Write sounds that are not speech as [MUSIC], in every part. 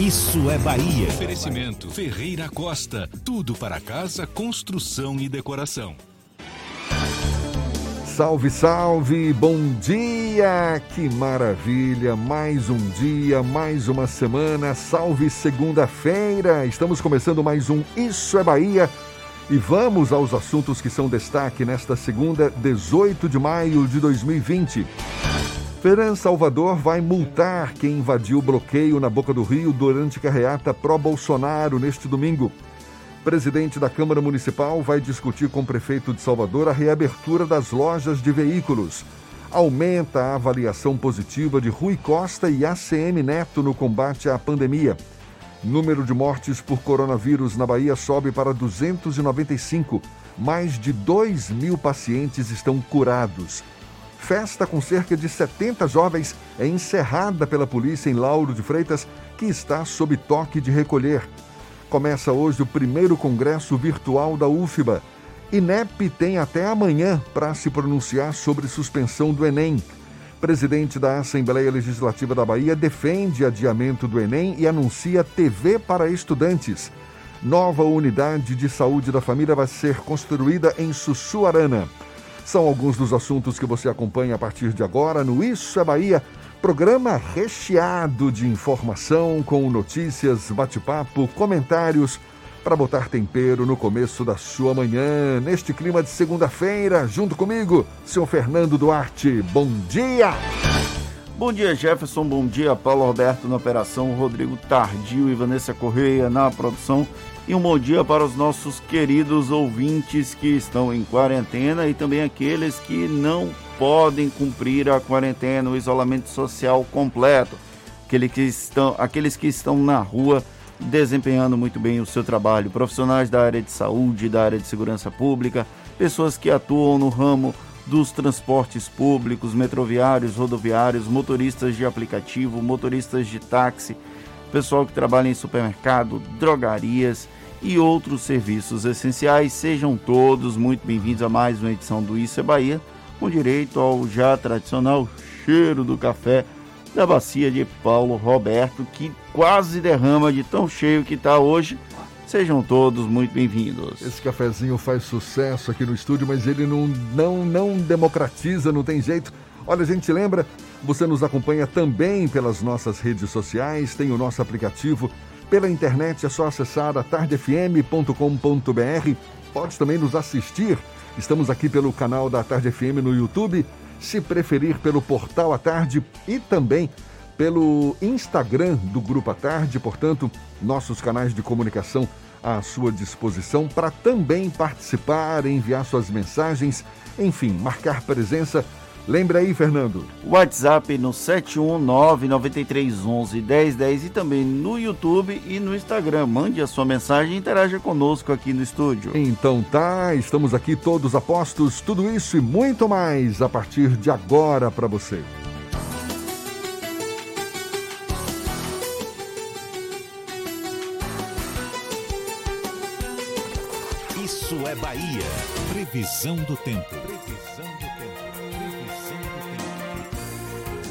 Isso é Bahia. Oferecimento Ferreira Costa. Tudo para casa, construção e decoração. Salve, salve, bom dia! Que maravilha! Mais um dia, mais uma semana. Salve segunda-feira! Estamos começando mais um Isso é Bahia. E vamos aos assuntos que são destaque nesta segunda, 18 de maio de 2020. Feran Salvador vai multar quem invadiu o bloqueio na Boca do Rio durante carreata pró-Bolsonaro neste domingo. Presidente da Câmara Municipal vai discutir com o prefeito de Salvador a reabertura das lojas de veículos. Aumenta a avaliação positiva de Rui Costa e ACM Neto no combate à pandemia. Número de mortes por coronavírus na Bahia sobe para 295. Mais de 2 mil pacientes estão curados. Festa com cerca de 70 jovens é encerrada pela polícia em Lauro de Freitas, que está sob toque de recolher. Começa hoje o primeiro congresso virtual da UFBA. INEP tem até amanhã para se pronunciar sobre suspensão do Enem. Presidente da Assembleia Legislativa da Bahia defende adiamento do Enem e anuncia TV para estudantes. Nova unidade de saúde da família vai ser construída em Sussuarana. São alguns dos assuntos que você acompanha a partir de agora no Isso é Bahia, programa recheado de informação com notícias, bate-papo, comentários para botar tempero no começo da sua manhã, neste clima de segunda-feira, junto comigo, senhor Fernando Duarte. Bom dia! Bom dia, Jefferson. Bom dia, Paulo Roberto na operação, Rodrigo Tardio e Vanessa Correia na produção. E um bom dia para os nossos queridos ouvintes que estão em quarentena e também aqueles que não podem cumprir a quarentena, o isolamento social completo. Aqueles que estão, aqueles que estão na rua desempenhando muito bem o seu trabalho, profissionais da área de saúde, da área de segurança pública, pessoas que atuam no ramo dos transportes públicos, metroviários, rodoviários, motoristas de aplicativo, motoristas de táxi, pessoal que trabalha em supermercado, drogarias e outros serviços essenciais. Sejam todos muito bem-vindos a mais uma edição do Isso é Bahia, com direito ao já tradicional cheiro do café da bacia de Paulo Roberto, que quase derrama de tão cheio que está hoje. Sejam todos muito bem-vindos. Esse cafezinho faz sucesso aqui no estúdio, mas ele não, não, não democratiza, não tem jeito. Olha, a gente lembra, você nos acompanha também pelas nossas redes sociais, tem o nosso aplicativo. Pela internet é só acessar a tardefm.com.br. Pode também nos assistir. Estamos aqui pelo canal da Tarde FM no YouTube, se preferir pelo Portal à Tarde e também pelo Instagram do Grupo à Tarde, portanto, nossos canais de comunicação à sua disposição para também participar, enviar suas mensagens, enfim, marcar presença. Lembra aí, Fernando. WhatsApp no 71993111010 e também no YouTube e no Instagram. Mande a sua mensagem e interaja conosco aqui no estúdio. Então tá, estamos aqui todos a postos, tudo isso e muito mais a partir de agora para você. Isso é Bahia. Previsão do tempo.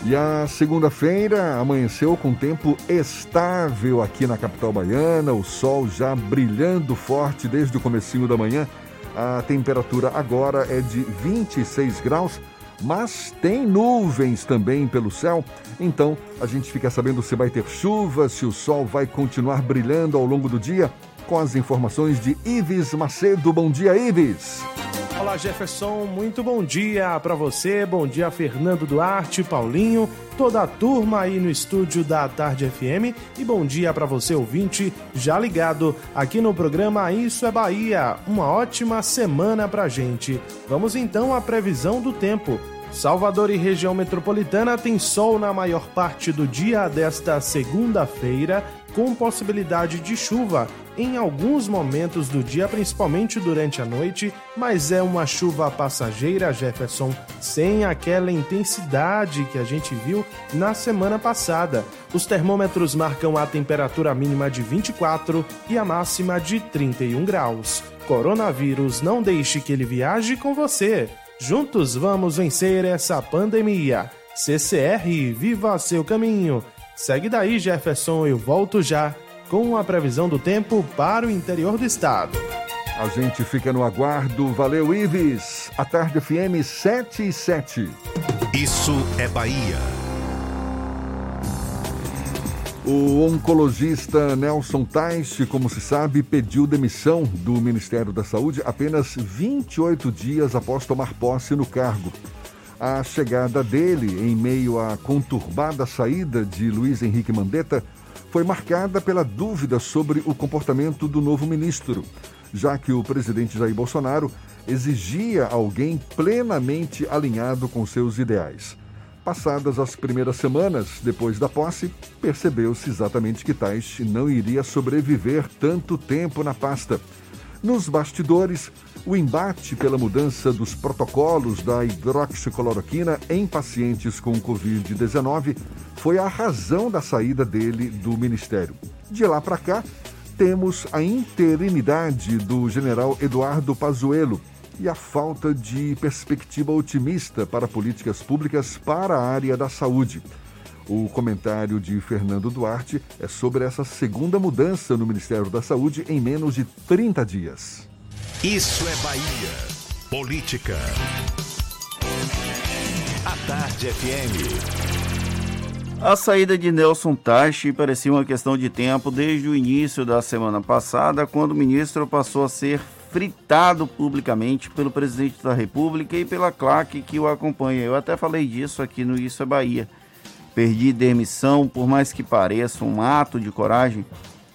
E a segunda-feira amanheceu com tempo estável aqui na capital baiana, o sol já brilhando forte desde o comecinho da manhã. A temperatura agora é de 26 graus. mas tem nuvens também pelo céu. Então a gente fica sabendo se vai ter chuva, se o sol vai continuar brilhando ao longo do dia. Com as informações de Ives Macedo. Bom dia, Ives. Olá, Jefferson. Muito bom dia para você. Bom dia, Fernando Duarte, Paulinho, toda a turma aí no estúdio da Tarde FM. E bom dia para você, ouvinte, já ligado aqui no programa Isso é Bahia. Uma ótima semana pra gente. Vamos então à previsão do tempo. Salvador e região metropolitana tem sol na maior parte do dia desta segunda-feira, com possibilidade de chuva em alguns momentos do dia, principalmente durante a noite, mas é uma chuva passageira, Jefferson, sem aquela intensidade que a gente viu na semana passada. Os termômetros marcam a temperatura mínima de 24 e a máxima de 31 graus. Coronavírus, não deixe que ele viaje com você. Juntos vamos vencer essa pandemia. CCR, viva seu caminho. Segue daí, Jefferson, eu volto já com a previsão do tempo para o interior do estado. A gente fica no aguardo. Valeu, Ives. A tarde FM 7 e 7. Isso é Bahia. O oncologista Nelson Taixe, como se sabe, pediu demissão do Ministério da Saúde apenas 28 dias após tomar posse no cargo. A chegada dele, em meio à conturbada saída de Luiz Henrique Mandetta, foi marcada pela dúvida sobre o comportamento do novo ministro, já que o presidente Jair Bolsonaro exigia alguém plenamente alinhado com seus ideais. Passadas as primeiras semanas depois da posse, percebeu-se exatamente que Taish não iria sobreviver tanto tempo na pasta. Nos bastidores, o embate pela mudança dos protocolos da hidroxicloroquina em pacientes com Covid-19 foi a razão da saída dele do ministério. De lá para cá, temos a interinidade do general Eduardo Pazuello, e a falta de perspectiva otimista para políticas públicas para a área da saúde. O comentário de Fernando Duarte é sobre essa segunda mudança no Ministério da Saúde em menos de 30 dias. Isso é Bahia. Política. A Tarde FM. A saída de Nelson Tachi parecia uma questão de tempo desde o início da semana passada, quando o ministro passou a ser fritado publicamente pelo presidente da República e pela claque que o acompanha. Eu até falei disso aqui no Isso é Bahia. Perdi demissão, por mais que pareça um ato de coragem,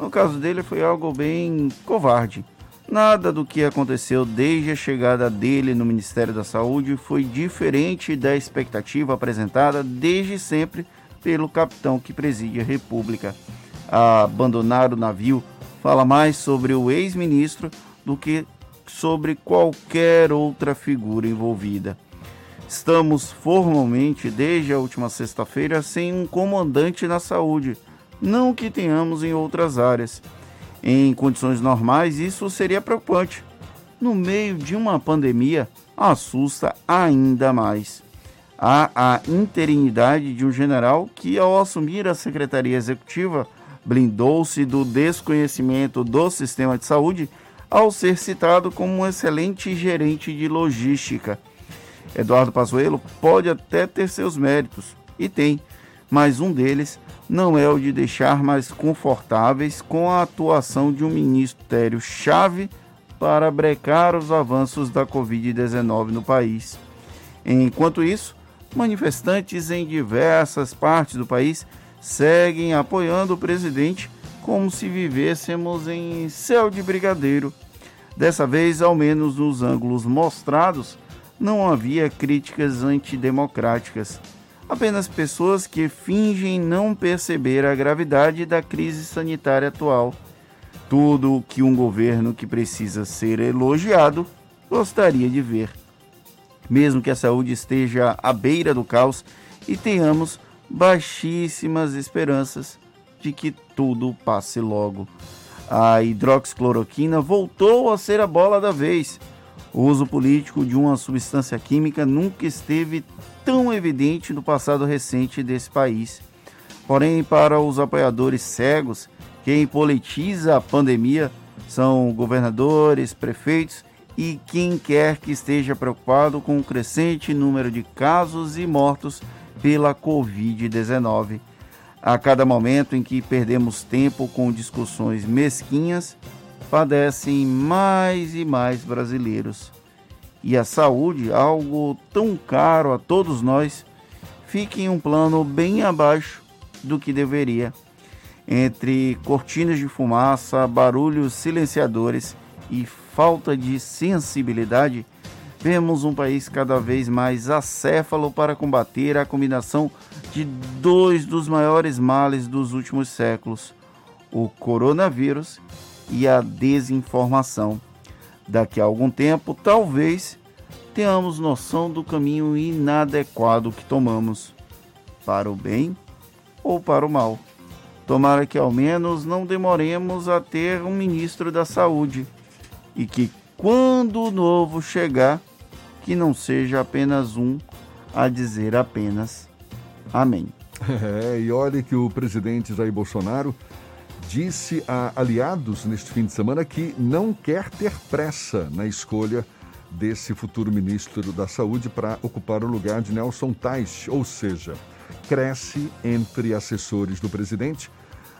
no caso dele foi algo bem covarde. Nada do que aconteceu desde a chegada dele no Ministério da Saúde foi diferente da expectativa apresentada desde sempre pelo capitão que preside a República. A abandonar o navio fala mais sobre o ex-ministro do que sobre qualquer outra figura envolvida. Estamos formalmente, desde a última sexta-feira, sem um comandante na saúde, não que tenhamos em outras áreas. Em condições normais, isso seria preocupante. No meio de uma pandemia, assusta ainda mais. Há a interinidade de um general que, ao assumir a secretaria executiva, blindou-se do desconhecimento do sistema de saúde ao ser citado como um excelente gerente de logística. Eduardo Pazuello pode até ter seus méritos, e tem, mas um deles não é o de deixar mais confortáveis com a atuação de um ministério-chave para brecar os avanços da Covid-19 no país. Enquanto isso, manifestantes em diversas partes do país seguem apoiando o presidente como se vivêssemos em céu de brigadeiro Dessa vez, ao menos nos ângulos mostrados, não havia críticas antidemocráticas, apenas pessoas que fingem não perceber a gravidade da crise sanitária atual. Tudo o que um governo que precisa ser elogiado gostaria de ver. Mesmo que a saúde esteja à beira do caos e tenhamos baixíssimas esperanças de que tudo passe logo a hidroxicloroquina voltou a ser a bola da vez. O uso político de uma substância química nunca esteve tão evidente no passado recente desse país. Porém, para os apoiadores cegos, quem politiza a pandemia são governadores, prefeitos e quem quer que esteja preocupado com o crescente número de casos e mortos pela Covid-19. A cada momento em que perdemos tempo com discussões mesquinhas, padecem mais e mais brasileiros. E a saúde, algo tão caro a todos nós, fica em um plano bem abaixo do que deveria. Entre cortinas de fumaça, barulhos silenciadores e falta de sensibilidade, vemos um país cada vez mais acéfalo para combater a combinação de dois dos maiores males dos últimos séculos: o coronavírus e a desinformação. Daqui a algum tempo, talvez tenhamos noção do caminho inadequado que tomamos, para o bem ou para o mal. Tomara que ao menos não demoremos a ter um ministro da Saúde e que quando o novo chegar, que não seja apenas um a dizer apenas amém. [LAUGHS] É, e olhe que o presidente Jair Bolsonaro disse a aliados neste fim de semana que não quer ter pressa na escolha desse futuro ministro da Saúde para ocupar o lugar de Nelson Tais, ou seja, cresce entre assessores do presidente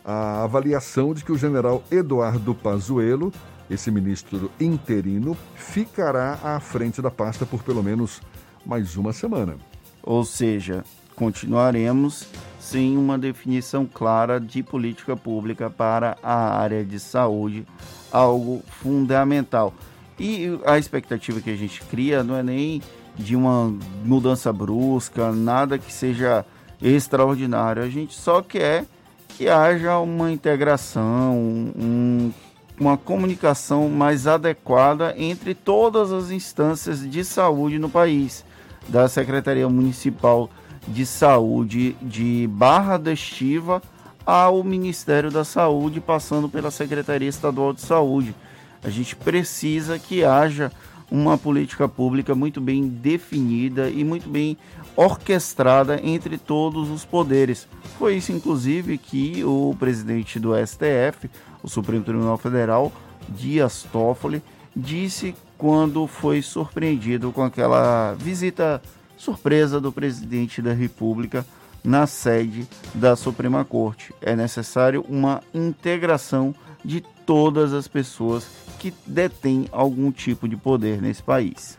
a avaliação de que o general Eduardo Pazuello esse ministro interino ficará à frente da pasta por pelo menos mais uma semana. Ou seja, continuaremos sem uma definição clara de política pública para a área de saúde, algo fundamental. E a expectativa que a gente cria não é nem de uma mudança brusca, nada que seja extraordinário. A gente só quer que haja uma integração, um uma comunicação mais adequada entre todas as instâncias de saúde no país, da Secretaria Municipal de Saúde de Barra da Estiva ao Ministério da Saúde, passando pela Secretaria Estadual de Saúde. A gente precisa que haja uma política pública muito bem definida e muito bem orquestrada entre todos os poderes. Foi isso, inclusive, que o presidente do STF, o Supremo Tribunal Federal, Dias Toffoli, disse quando foi surpreendido com aquela visita surpresa do presidente da República na sede da Suprema Corte. É necessário uma integração de todas as pessoas que detêm algum tipo de poder nesse país.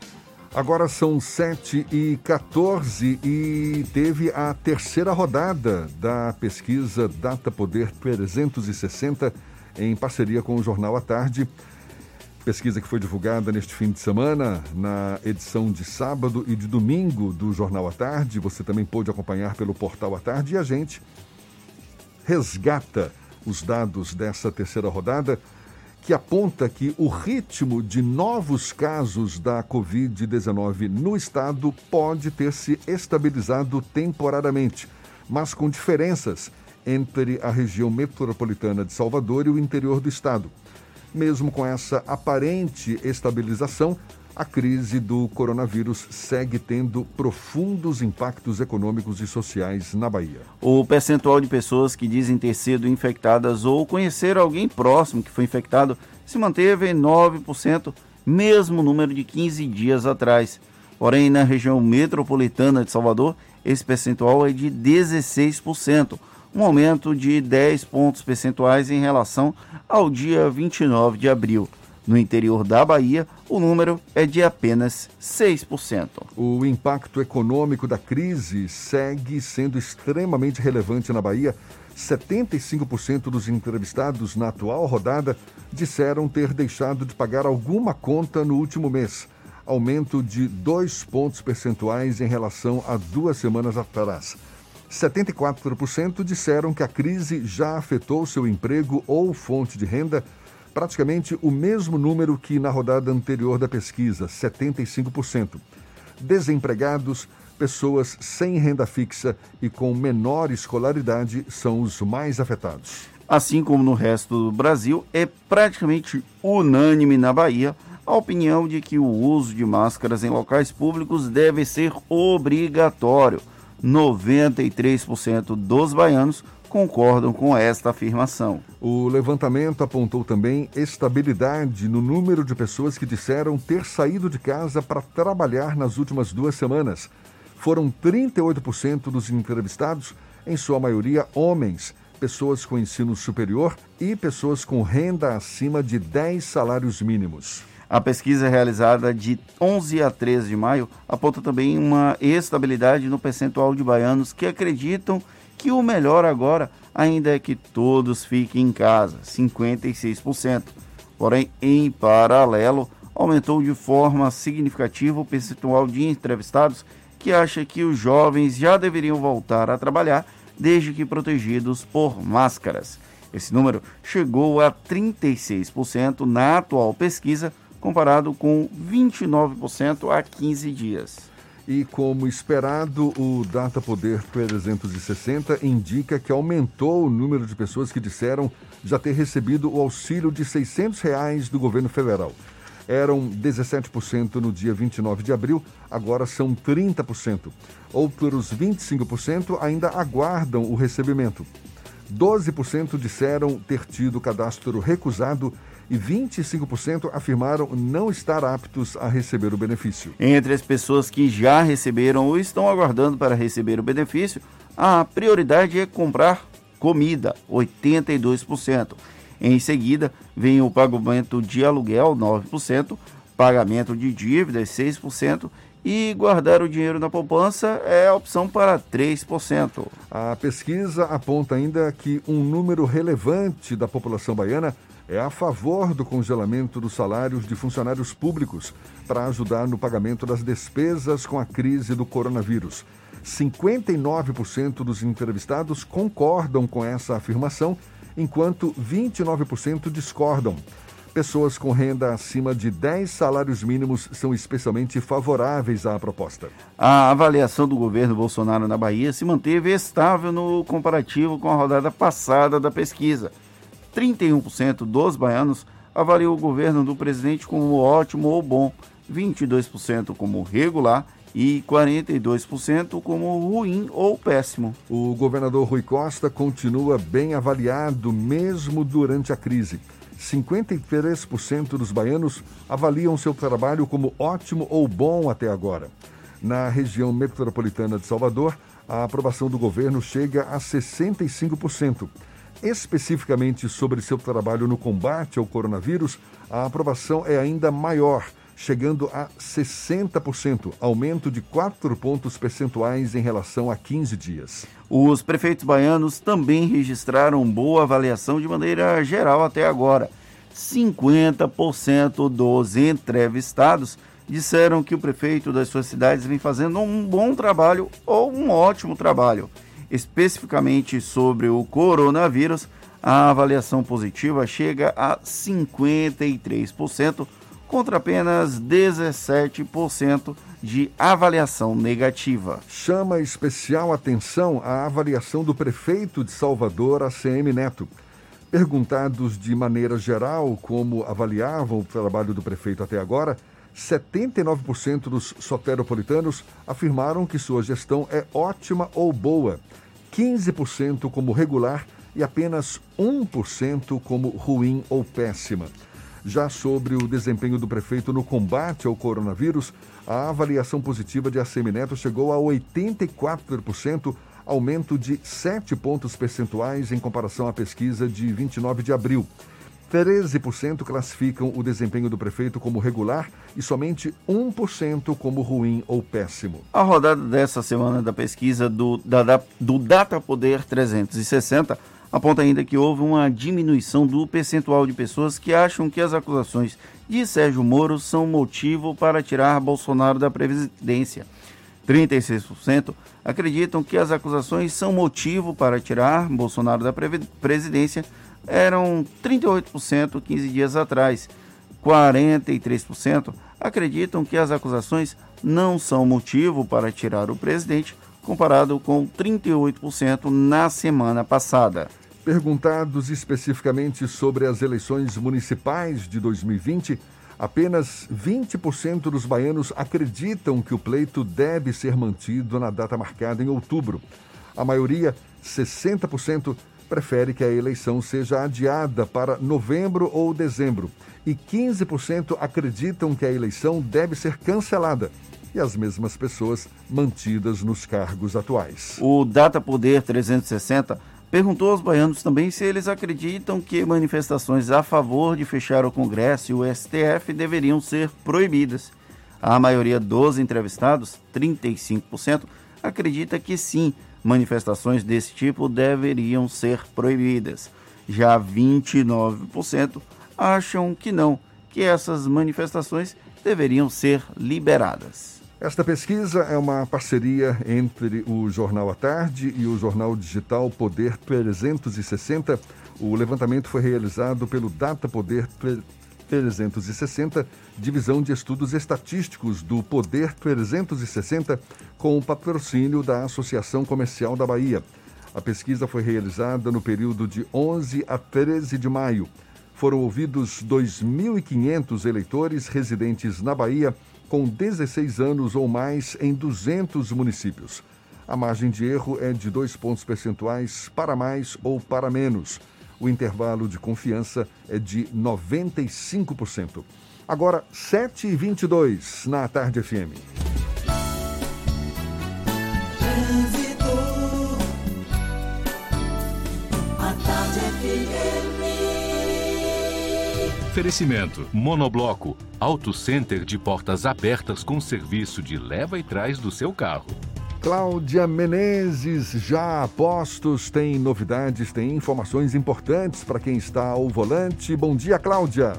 Agora são 7 e 14 e teve a terceira rodada da pesquisa Data Poder 360 em parceria com o Jornal à Tarde. Pesquisa que foi divulgada neste fim de semana, na edição de sábado e de domingo do Jornal à Tarde. Você também pôde acompanhar pelo portal à tarde e a gente resgata os dados dessa terceira rodada que aponta que o ritmo de novos casos da Covid-19 no estado pode ter se estabilizado temporariamente, mas com diferenças entre a região metropolitana de Salvador e o interior do estado. Mesmo com essa aparente estabilização, a crise do coronavírus segue tendo profundos impactos econômicos e sociais na Bahia. O percentual de pessoas que dizem ter sido infectadas ou conhecer alguém próximo que foi infectado se manteve em 9%, mesmo número de 15 dias atrás. Porém, na região metropolitana de Salvador, esse percentual é de 16% um aumento de 10 pontos percentuais em relação ao dia 29 de abril. No interior da Bahia, o número é de apenas 6%. O impacto econômico da crise segue sendo extremamente relevante na Bahia. 75% dos entrevistados na atual rodada disseram ter deixado de pagar alguma conta no último mês, aumento de dois pontos percentuais em relação a duas semanas atrás. 74% disseram que a crise já afetou seu emprego ou fonte de renda, praticamente o mesmo número que na rodada anterior da pesquisa, 75%. Desempregados, pessoas sem renda fixa e com menor escolaridade são os mais afetados. Assim como no resto do Brasil, é praticamente unânime na Bahia a opinião de que o uso de máscaras em locais públicos deve ser obrigatório 93% dos baianos concordam com esta afirmação. O levantamento apontou também estabilidade no número de pessoas que disseram ter saído de casa para trabalhar nas últimas duas semanas. Foram 38% dos entrevistados, em sua maioria homens, pessoas com ensino superior e pessoas com renda acima de 10 salários mínimos. A pesquisa realizada de 11 a 13 de maio aponta também uma estabilidade no percentual de baianos que acreditam que o melhor agora ainda é que todos fiquem em casa, 56%. Porém, em paralelo, aumentou de forma significativa o percentual de entrevistados que acha que os jovens já deveriam voltar a trabalhar desde que protegidos por máscaras. Esse número chegou a 36% na atual pesquisa, comparado com 29% há 15 dias. E como esperado, o Data Poder 360 indica que aumentou o número de pessoas que disseram já ter recebido o auxílio de 600 reais do governo federal. Eram 17% no dia 29 de abril, agora são 30%. Outros 25% ainda aguardam o recebimento. 12% disseram ter tido cadastro recusado e 25% afirmaram não estar aptos a receber o benefício. Entre as pessoas que já receberam ou estão aguardando para receber o benefício, a prioridade é comprar comida, 82%. Em seguida, vem o pagamento de aluguel, 9%, pagamento de dívidas, 6%, e guardar o dinheiro na poupança é a opção para 3%. A pesquisa aponta ainda que um número relevante da população baiana é a favor do congelamento dos salários de funcionários públicos para ajudar no pagamento das despesas com a crise do coronavírus. 59% dos entrevistados concordam com essa afirmação, enquanto 29% discordam. Pessoas com renda acima de 10 salários mínimos são especialmente favoráveis à proposta. A avaliação do governo Bolsonaro na Bahia se manteve estável no comparativo com a rodada passada da pesquisa. 31% dos baianos avaliou o governo do presidente como ótimo ou bom, 22% como regular e 42% como ruim ou péssimo. O governador Rui Costa continua bem avaliado mesmo durante a crise. 53% dos baianos avaliam seu trabalho como ótimo ou bom até agora. Na região metropolitana de Salvador, a aprovação do governo chega a 65%. Especificamente sobre seu trabalho no combate ao coronavírus, a aprovação é ainda maior, chegando a 60%, aumento de 4 pontos percentuais em relação a 15 dias. Os prefeitos baianos também registraram boa avaliação de maneira geral até agora. 50% dos entrevistados disseram que o prefeito das suas cidades vem fazendo um bom trabalho ou um ótimo trabalho. Especificamente sobre o coronavírus, a avaliação positiva chega a 53%, contra apenas 17% de avaliação negativa. Chama especial atenção a avaliação do prefeito de Salvador, ACM Neto. Perguntados de maneira geral como avaliavam o trabalho do prefeito até agora, 79% dos soteropolitanos afirmaram que sua gestão é ótima ou boa, 15% como regular e apenas 1% como ruim ou péssima. Já sobre o desempenho do prefeito no combate ao coronavírus, a avaliação positiva de ACM Neto chegou a 84%, aumento de 7 pontos percentuais em comparação à pesquisa de 29 de abril. 13% classificam o desempenho do prefeito como regular e somente 1% como ruim ou péssimo. A rodada dessa semana da pesquisa do, da, do Data Poder 360 aponta ainda que houve uma diminuição do percentual de pessoas que acham que as acusações de Sérgio Moro são motivo para tirar Bolsonaro da presidência. 36% acreditam que as acusações são motivo para tirar Bolsonaro da presidência. Eram 38% 15 dias atrás. 43% acreditam que as acusações não são motivo para tirar o presidente, comparado com 38% na semana passada. Perguntados especificamente sobre as eleições municipais de 2020, apenas 20% dos baianos acreditam que o pleito deve ser mantido na data marcada em outubro. A maioria, 60%, prefere que a eleição seja adiada para novembro ou dezembro. E 15% acreditam que a eleição deve ser cancelada e as mesmas pessoas mantidas nos cargos atuais. O Data Poder 360 perguntou aos baianos também se eles acreditam que manifestações a favor de fechar o Congresso e o STF deveriam ser proibidas. A maioria dos entrevistados, 35%, acredita que sim, manifestações desse tipo deveriam ser proibidas. Já 29% acham que não, que essas manifestações deveriam ser liberadas. Esta pesquisa é uma parceria entre o Jornal à Tarde e o jornal digital Poder 360. O levantamento foi realizado pelo Data Poder 360, Divisão de Estudos Estatísticos do Poder 360, com o patrocínio da Associação Comercial da Bahia. A pesquisa foi realizada no período de 11 a 13 de maio. Foram ouvidos 2.500 eleitores residentes na Bahia com 16 anos ou mais em 200 municípios. A margem de erro é de dois pontos percentuais para mais ou para menos. O intervalo de confiança é de 95%. Agora, 7h22 na Tarde FM. Oferecimento: Monobloco, Auto Center de portas abertas com serviço de leva e trás do seu carro. Cláudia Menezes, já a postos, tem novidades, tem informações importantes para quem está ao volante. Bom dia, Cláudia.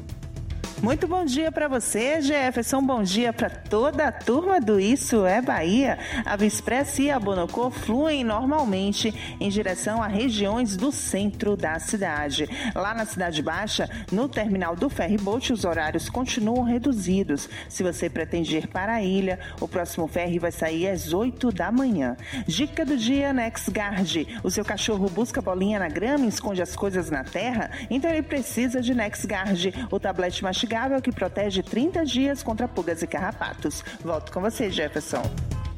Muito bom dia para você, Jefferson. Bom dia para toda a turma do Isso é Bahia. A Vispress e a Bonocô fluem normalmente em direção a regiões do centro da cidade. Lá na Cidade Baixa, no terminal do ferryboat, os horários continuam reduzidos. Se você pretende ir para a ilha, o próximo ferry vai sair às 8 da manhã. Dica do dia NexGuard. O seu cachorro busca bolinha na grama e esconde as coisas na terra? Então ele precisa de NexGuard, o tablete mastigável mastigável que protege 30 dias contra pulgas e carrapatos. Volto com você, Jefferson.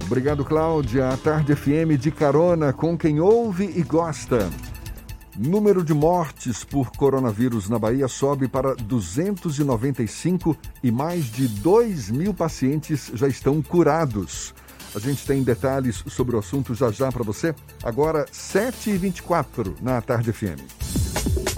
Obrigado, Cláudia. A Tarde FM de carona com quem ouve e gosta. Número de mortes por coronavírus na Bahia sobe para 295 e mais de 2 mil pacientes já estão curados. A gente tem detalhes sobre o assunto já já para você. Agora, 7h24 na Tarde FM.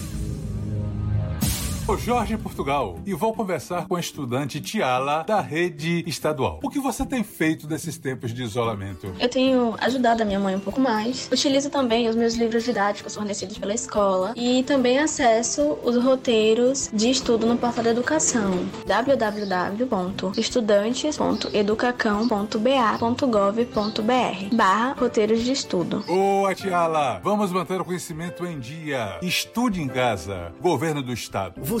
Sou Jorge Portugal e vou conversar com a estudante Tiala da rede estadual. O que você tem feito nesses tempos de isolamento? Eu tenho ajudado a minha mãe um pouco mais. Utilizo também os meus livros didáticos fornecidos pela escola e também acesso os roteiros de estudo no portal da educação www.estudantes.educacão.ba.gov.br barra roteiros de estudo. Boa, Tiala! Vamos manter o conhecimento em dia. Estude em casa. Governo do Estado. Você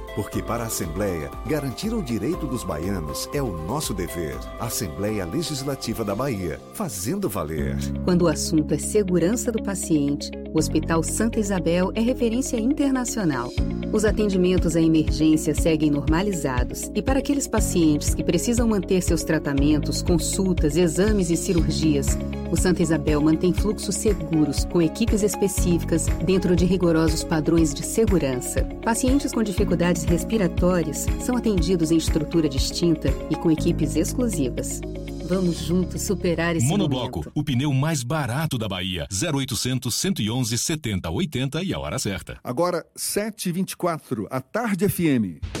Porque para a Assembleia, garantir o direito dos baianos é o nosso dever. Assembleia Legislativa da Bahia, fazendo valer. Quando o assunto é segurança do paciente, o Hospital Santa Isabel é referência internacional. Os atendimentos à emergência seguem normalizados e para aqueles pacientes que precisam manter seus tratamentos, consultas, exames e cirurgias, o Santa Isabel mantém fluxos seguros com equipes específicas dentro de rigorosos padrões de segurança. Pacientes com dificuldades respiratórias são atendidos em estrutura distinta e com equipes exclusivas. Vamos juntos superar esse Monobloco, momento. o pneu mais barato da Bahia. 0800 111 70 80 e a hora certa. Agora, 7h24, a Tarde FM.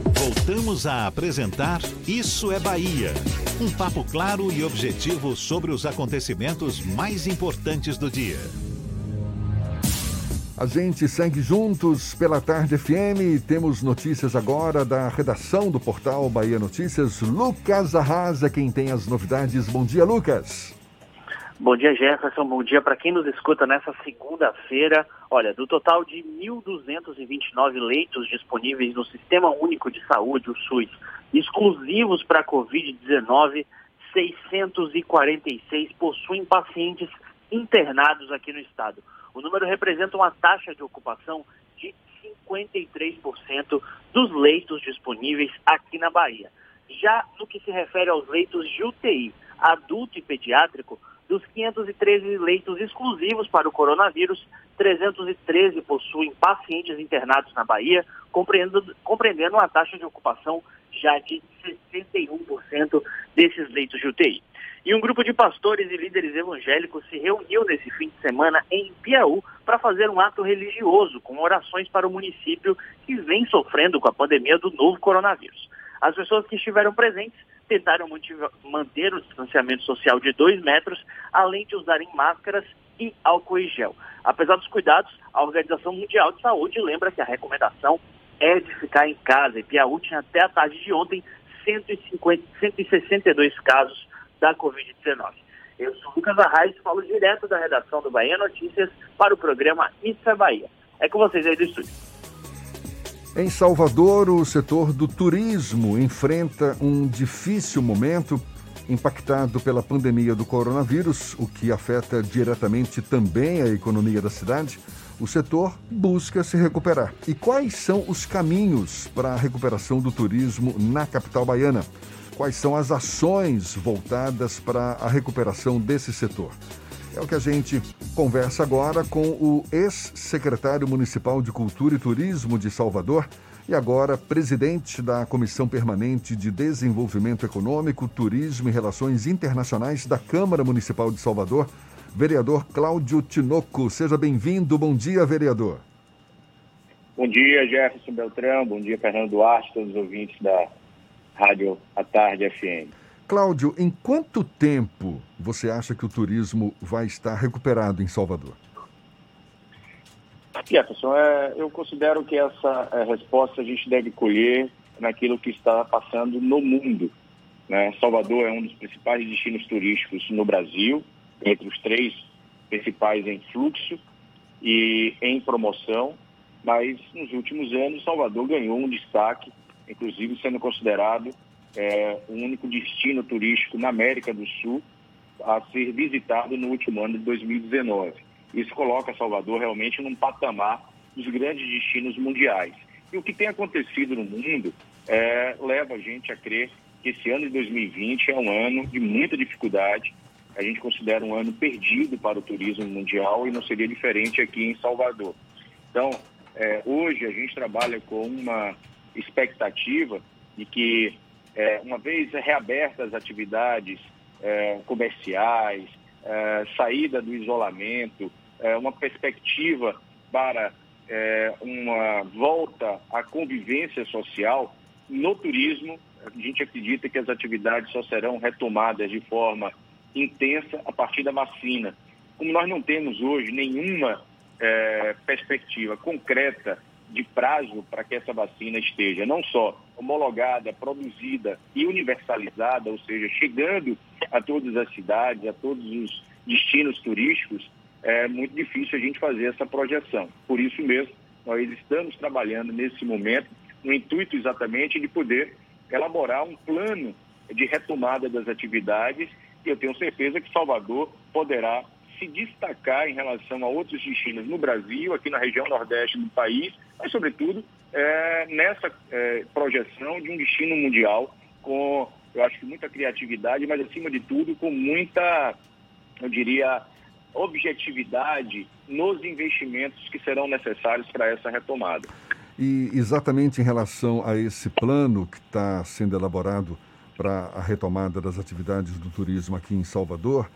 Voltamos a apresentar Isso é Bahia. Um papo claro e objetivo sobre os acontecimentos mais importantes do dia. A gente segue juntos pela Tarde FM. Temos notícias agora da redação do portal Bahia Notícias. Lucas Arrasa, quem tem as novidades. Bom dia, Lucas. Bom dia, Jefferson. Bom dia para quem nos escuta nessa segunda-feira. Olha, do total de 1.229 leitos disponíveis no Sistema Único de Saúde, o SUS, exclusivos para a Covid-19, 646 possuem pacientes internados aqui no estado. O número representa uma taxa de ocupação de 53% dos leitos disponíveis aqui na Bahia. Já no que se refere aos leitos de UTI, adulto e pediátrico, dos 513 leitos exclusivos para o coronavírus, 313 possuem pacientes internados na Bahia, compreendendo, compreendendo uma taxa de ocupação já de 61% desses leitos de UTI. E um grupo de pastores e líderes evangélicos se reuniu nesse fim de semana em Piauí para fazer um ato religioso com orações para o município que vem sofrendo com a pandemia do novo coronavírus. As pessoas que estiveram presentes tentaram manter o distanciamento social de dois metros, além de usarem máscaras e álcool e gel. Apesar dos cuidados, a Organização Mundial de Saúde lembra que a recomendação é de ficar em casa. E Piauí tinha até a tarde de ontem 150, 162 casos da Covid-19. Eu sou Lucas Arraes falo direto da redação do Bahia Notícias para o programa Isso é Bahia. É com vocês aí do estúdio. Em Salvador, o setor do turismo enfrenta um difícil momento impactado pela pandemia do coronavírus, o que afeta diretamente também a economia da cidade. O setor busca se recuperar. E quais são os caminhos para a recuperação do turismo na capital baiana? Quais são as ações voltadas para a recuperação desse setor? É o que a gente conversa agora com o ex-secretário municipal de Cultura e Turismo de Salvador e agora presidente da Comissão Permanente de Desenvolvimento Econômico, Turismo e Relações Internacionais da Câmara Municipal de Salvador, vereador Cláudio Tinoco. Seja bem-vindo. Bom dia, vereador. Bom dia, Jefferson Beltrão. Bom dia, Fernando Duarte, todos os ouvintes da Rádio À Tarde FM. Cláudio, em quanto tempo você acha que o turismo vai estar recuperado em Salvador? Jefferson, é, eu considero que essa é, resposta a gente deve colher naquilo que está passando no mundo. Né? Salvador é um dos principais destinos turísticos no Brasil, entre os três principais em fluxo e em promoção, mas nos últimos anos Salvador ganhou um destaque, inclusive sendo considerado é, o único destino turístico na América do Sul a ser visitado no último ano de 2019. Isso coloca Salvador realmente num patamar dos grandes destinos mundiais. E o que tem acontecido no mundo é, leva a gente a crer que esse ano de 2020 é um ano de muita dificuldade. A gente considera um ano perdido para o turismo mundial e não seria diferente aqui em Salvador. Então, é, hoje a gente trabalha com uma expectativa de que é, uma vez reabertas as atividades é, comerciais, é, saída do isolamento, é, uma perspectiva para é, uma volta à convivência social, no turismo, a gente acredita que as atividades só serão retomadas de forma intensa a partir da vacina. Como nós não temos hoje nenhuma é, perspectiva concreta de prazo para que essa vacina esteja não só homologada, produzida e universalizada, ou seja, chegando a todas as cidades, a todos os destinos turísticos, é muito difícil a gente fazer essa projeção. Por isso mesmo, nós estamos trabalhando nesse momento no intuito exatamente de poder elaborar um plano de retomada das atividades e eu tenho certeza que Salvador poderá se destacar em relação a outros destinos no Brasil, aqui na região nordeste do país, mas, sobretudo, é, nessa é, projeção de um destino mundial com, eu acho que muita criatividade, mas acima de tudo com muita, eu diria, objetividade nos investimentos que serão necessários para essa retomada. E exatamente em relação a esse plano que está sendo elaborado para a retomada das atividades do turismo aqui em Salvador,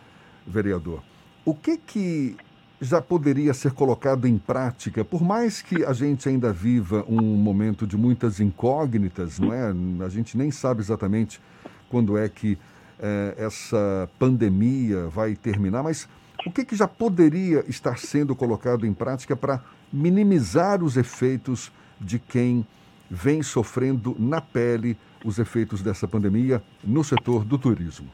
vereador, o que que já poderia ser colocado em prática, por mais que a gente ainda viva um momento de muitas incógnitas, não é? A gente nem sabe exatamente quando é que eh, essa pandemia vai terminar, mas o que, que já poderia estar sendo colocado em prática para minimizar os efeitos de quem vem sofrendo na pele os efeitos dessa pandemia no setor do turismo?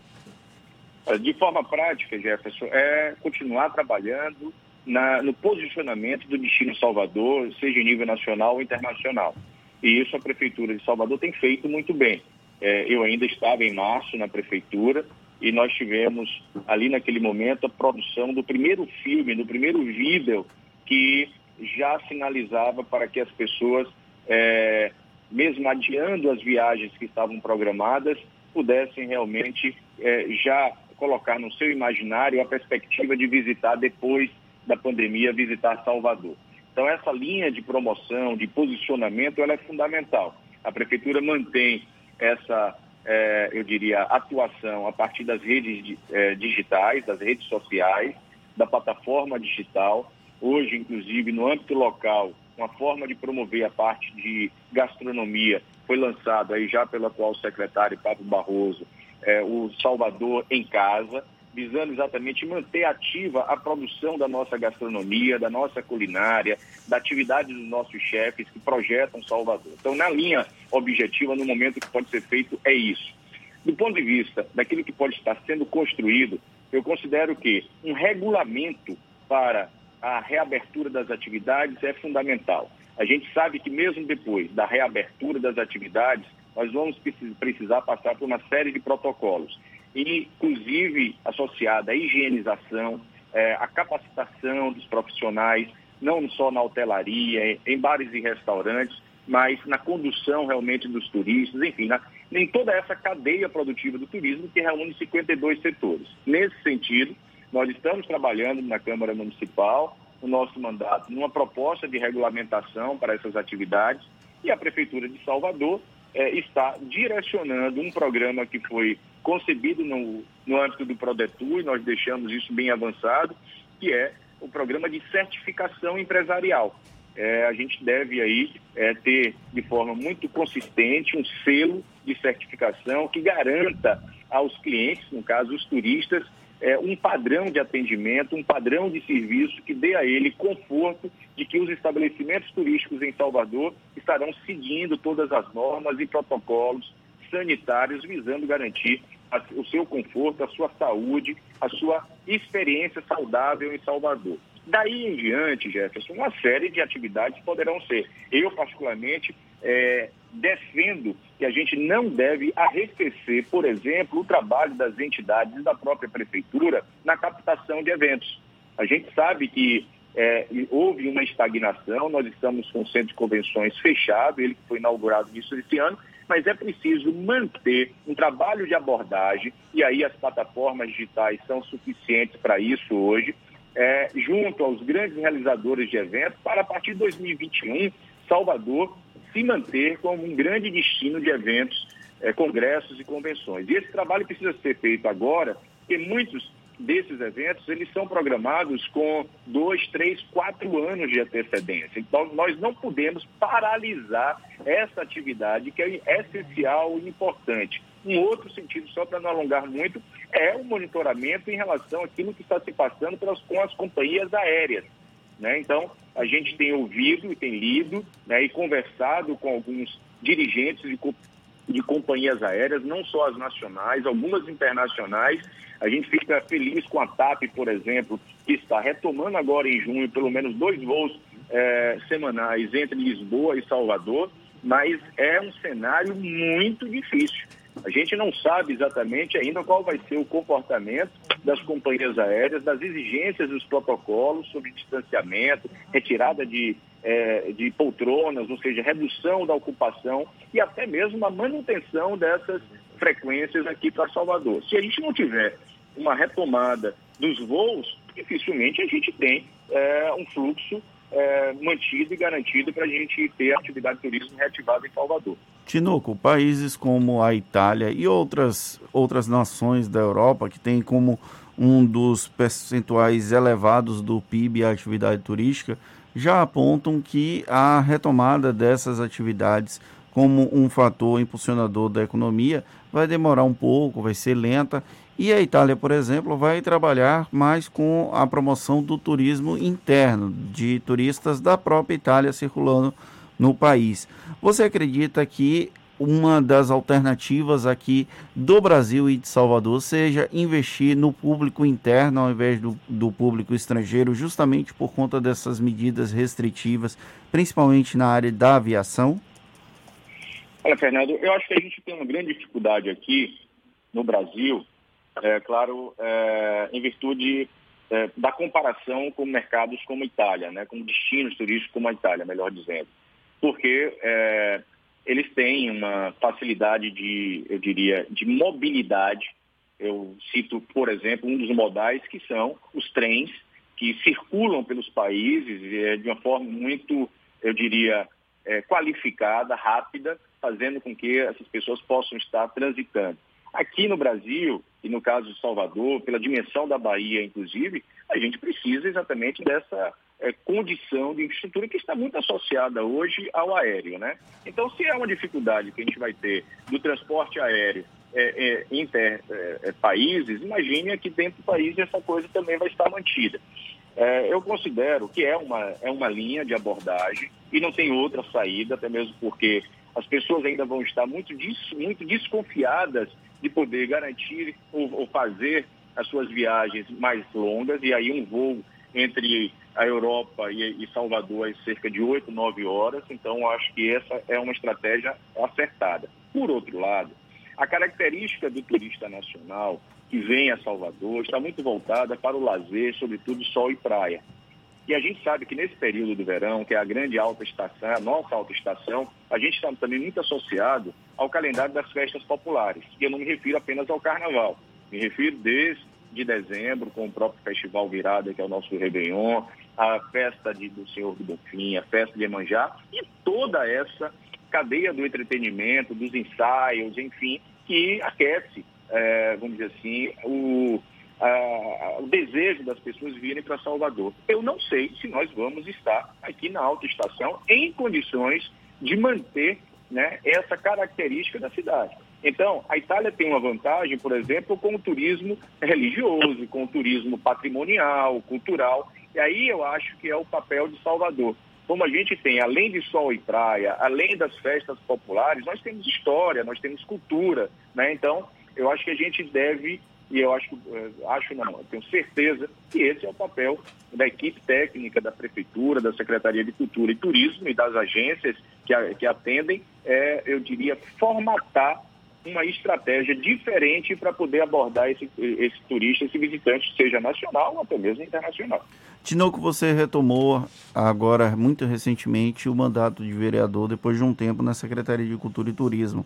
De forma prática, Jefferson, é continuar trabalhando na, no posicionamento do destino Salvador, seja em nível nacional ou internacional. E isso a Prefeitura de Salvador tem feito muito bem. É, eu ainda estava em março na Prefeitura e nós tivemos ali naquele momento a produção do primeiro filme, do primeiro vídeo que já sinalizava para que as pessoas, é, mesmo adiando as viagens que estavam programadas, pudessem realmente é, já colocar no seu imaginário a perspectiva de visitar depois da pandemia, visitar Salvador. Então essa linha de promoção, de posicionamento, ela é fundamental. A prefeitura mantém essa, é, eu diria, atuação a partir das redes é, digitais, das redes sociais, da plataforma digital. Hoje, inclusive, no âmbito local, uma forma de promover a parte de gastronomia foi lançado aí já pelo atual secretário Pablo Barroso, é, o Salvador em Casa, visando exatamente manter ativa a produção da nossa gastronomia, da nossa culinária, da atividade dos nossos chefes que projetam Salvador. Então, na linha objetiva, no momento que pode ser feito, é isso. Do ponto de vista daquilo que pode estar sendo construído, eu considero que um regulamento para a reabertura das atividades é fundamental. A gente sabe que mesmo depois da reabertura das atividades, nós vamos precisar passar por uma série de protocolos, inclusive associada à higienização, é, à capacitação dos profissionais, não só na hotelaria, em bares e restaurantes, mas na condução realmente dos turistas, enfim, na, em toda essa cadeia produtiva do turismo que reúne 52 setores. Nesse sentido, nós estamos trabalhando na Câmara Municipal, no nosso mandato, numa proposta de regulamentação para essas atividades e a Prefeitura de Salvador é, está direcionando um programa que foi concebido no, no âmbito do Prodetur, e nós deixamos isso bem avançado, que é o programa de certificação empresarial. É, a gente deve aí é, ter de forma muito consistente um selo de certificação que garanta aos clientes, no caso os turistas, é, um padrão de atendimento, um padrão de serviço que dê a ele conforto de que os estabelecimentos turísticos em Salvador estarão seguindo todas as normas e protocolos sanitários visando garantir a, o seu conforto, a sua saúde, a sua experiência saudável em Salvador. Daí em diante, Jefferson, uma série de atividades poderão ser. Eu, particularmente, é, defendo que a gente não deve arrefecer, por exemplo, o trabalho das entidades e da própria prefeitura na captação de eventos. A gente sabe que é, houve uma estagnação, nós estamos com o centro de convenções fechado, ele que foi inaugurado no ano, mas é preciso manter um trabalho de abordagem, e aí as plataformas digitais são suficientes para isso hoje, é, junto aos grandes realizadores de eventos, para a partir de 2021, Salvador se manter como um grande destino de eventos, é, congressos e convenções. E esse trabalho precisa ser feito agora, porque muitos desses eventos eles são programados com dois, três, quatro anos de antecedência. Então, nós não podemos paralisar essa atividade que é essencial e importante. Um outro sentido, só para não alongar muito, é o monitoramento em relação àquilo que está se passando pelas, com as companhias aéreas. Né? Então, a gente tem ouvido e tem lido né, e conversado com alguns dirigentes de, de companhias aéreas, não só as nacionais, algumas internacionais. A gente fica feliz com a TAP, por exemplo, que está retomando agora em junho pelo menos dois voos é, semanais entre Lisboa e Salvador, mas é um cenário muito difícil. A gente não sabe exatamente ainda qual vai ser o comportamento das companhias aéreas, das exigências dos protocolos sobre distanciamento, retirada de, é, de poltronas, ou seja, redução da ocupação e até mesmo a manutenção dessas frequências aqui para Salvador. Se a gente não tiver uma retomada dos voos, dificilmente a gente tem é, um fluxo é, mantido e garantido para a gente ter a atividade de turismo reativada em Salvador. Tinoco, países como a Itália e outras, outras nações da Europa que têm como um dos percentuais elevados do PIB a atividade turística, já apontam que a retomada dessas atividades como um fator impulsionador da economia vai demorar um pouco, vai ser lenta e a Itália, por exemplo, vai trabalhar mais com a promoção do turismo interno, de turistas da própria Itália circulando no país. Você acredita que uma das alternativas aqui do Brasil e de Salvador seja investir no público interno ao invés do, do público estrangeiro, justamente por conta dessas medidas restritivas, principalmente na área da aviação? Olha, Fernando, eu acho que a gente tem uma grande dificuldade aqui no Brasil é, claro, é, em virtude é, da comparação com mercados como a Itália, né, com destinos turísticos como a Itália, melhor dizendo. Porque é, eles têm uma facilidade de, eu diria, de mobilidade. Eu cito, por exemplo, um dos modais que são os trens que circulam pelos países é, de uma forma muito, eu diria, é, qualificada, rápida, fazendo com que essas pessoas possam estar transitando. Aqui no Brasil, e no caso de Salvador, pela dimensão da Bahia, inclusive, a gente precisa exatamente dessa é, condição de infraestrutura que está muito associada hoje ao aéreo. Né? Então, se é uma dificuldade que a gente vai ter do transporte aéreo é, é, inter países, imagine que dentro do país essa coisa também vai estar mantida. Eu considero que é uma, é uma linha de abordagem e não tem outra saída, até mesmo porque as pessoas ainda vão estar muito, muito desconfiadas de poder garantir ou, ou fazer as suas viagens mais longas, e aí um voo entre a Europa e, Salvador é cerca de 8, 9 horas, então acho que essa é uma estratégia acertada. Por outro lado, a característica do turista nacional que vem a Salvador está muito voltada para o lazer, sobretudo sol e praia. E a gente sabe que nesse período do verão, que é a grande alta estação, a nossa alta estação, a gente está também muito associado ao calendário das festas populares. E eu não me refiro apenas ao carnaval. Me refiro desde de dezembro, com o próprio Festival Virada, que é o nosso Réveillon, a festa de, do Senhor do Bonfim, a festa de Emanjá, e toda essa cadeia do entretenimento, dos ensaios, enfim, que aquece, é, vamos dizer assim, o, o desejo das pessoas virem para Salvador. Eu não sei se nós vamos estar aqui na alta estação em condições de manter né, essa característica da cidade. Então, a Itália tem uma vantagem, por exemplo, com o turismo religioso, com o turismo patrimonial, cultural, e aí eu acho que é o papel de Salvador. Como a gente tem, além de sol e praia, além das festas populares, nós temos história, nós temos cultura, né? Então, eu acho que a gente deve e eu acho, eh, acho não, eu tenho certeza que esse é o papel da equipe técnica da Prefeitura, da Secretaria de Cultura e Turismo e das agências que, a, que atendem, é, eu diria, formatar uma estratégia diferente para poder abordar esse, esse turista, esse visitante, seja nacional ou até mesmo internacional. Tinoco, você retomou agora, muito recentemente, o mandato de vereador depois de um tempo na Secretaria de Cultura e Turismo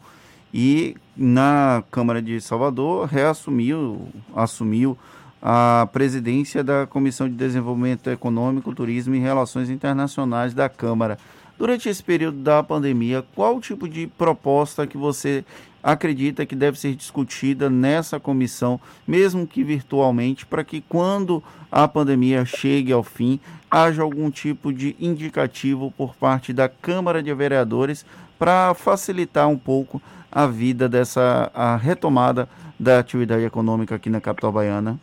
e na Câmara de Salvador reassumiu, assumiu a presidência da Comissão de Desenvolvimento Econômico, Turismo e Relações Internacionais da Câmara. Durante esse período da pandemia, qual tipo de proposta que você acredita que deve ser discutida nessa comissão, mesmo que virtualmente, para que quando a pandemia chegue ao fim, haja algum tipo de indicativo por parte da Câmara de Vereadores para facilitar um pouco a vida dessa a retomada da atividade econômica aqui na capital baiana?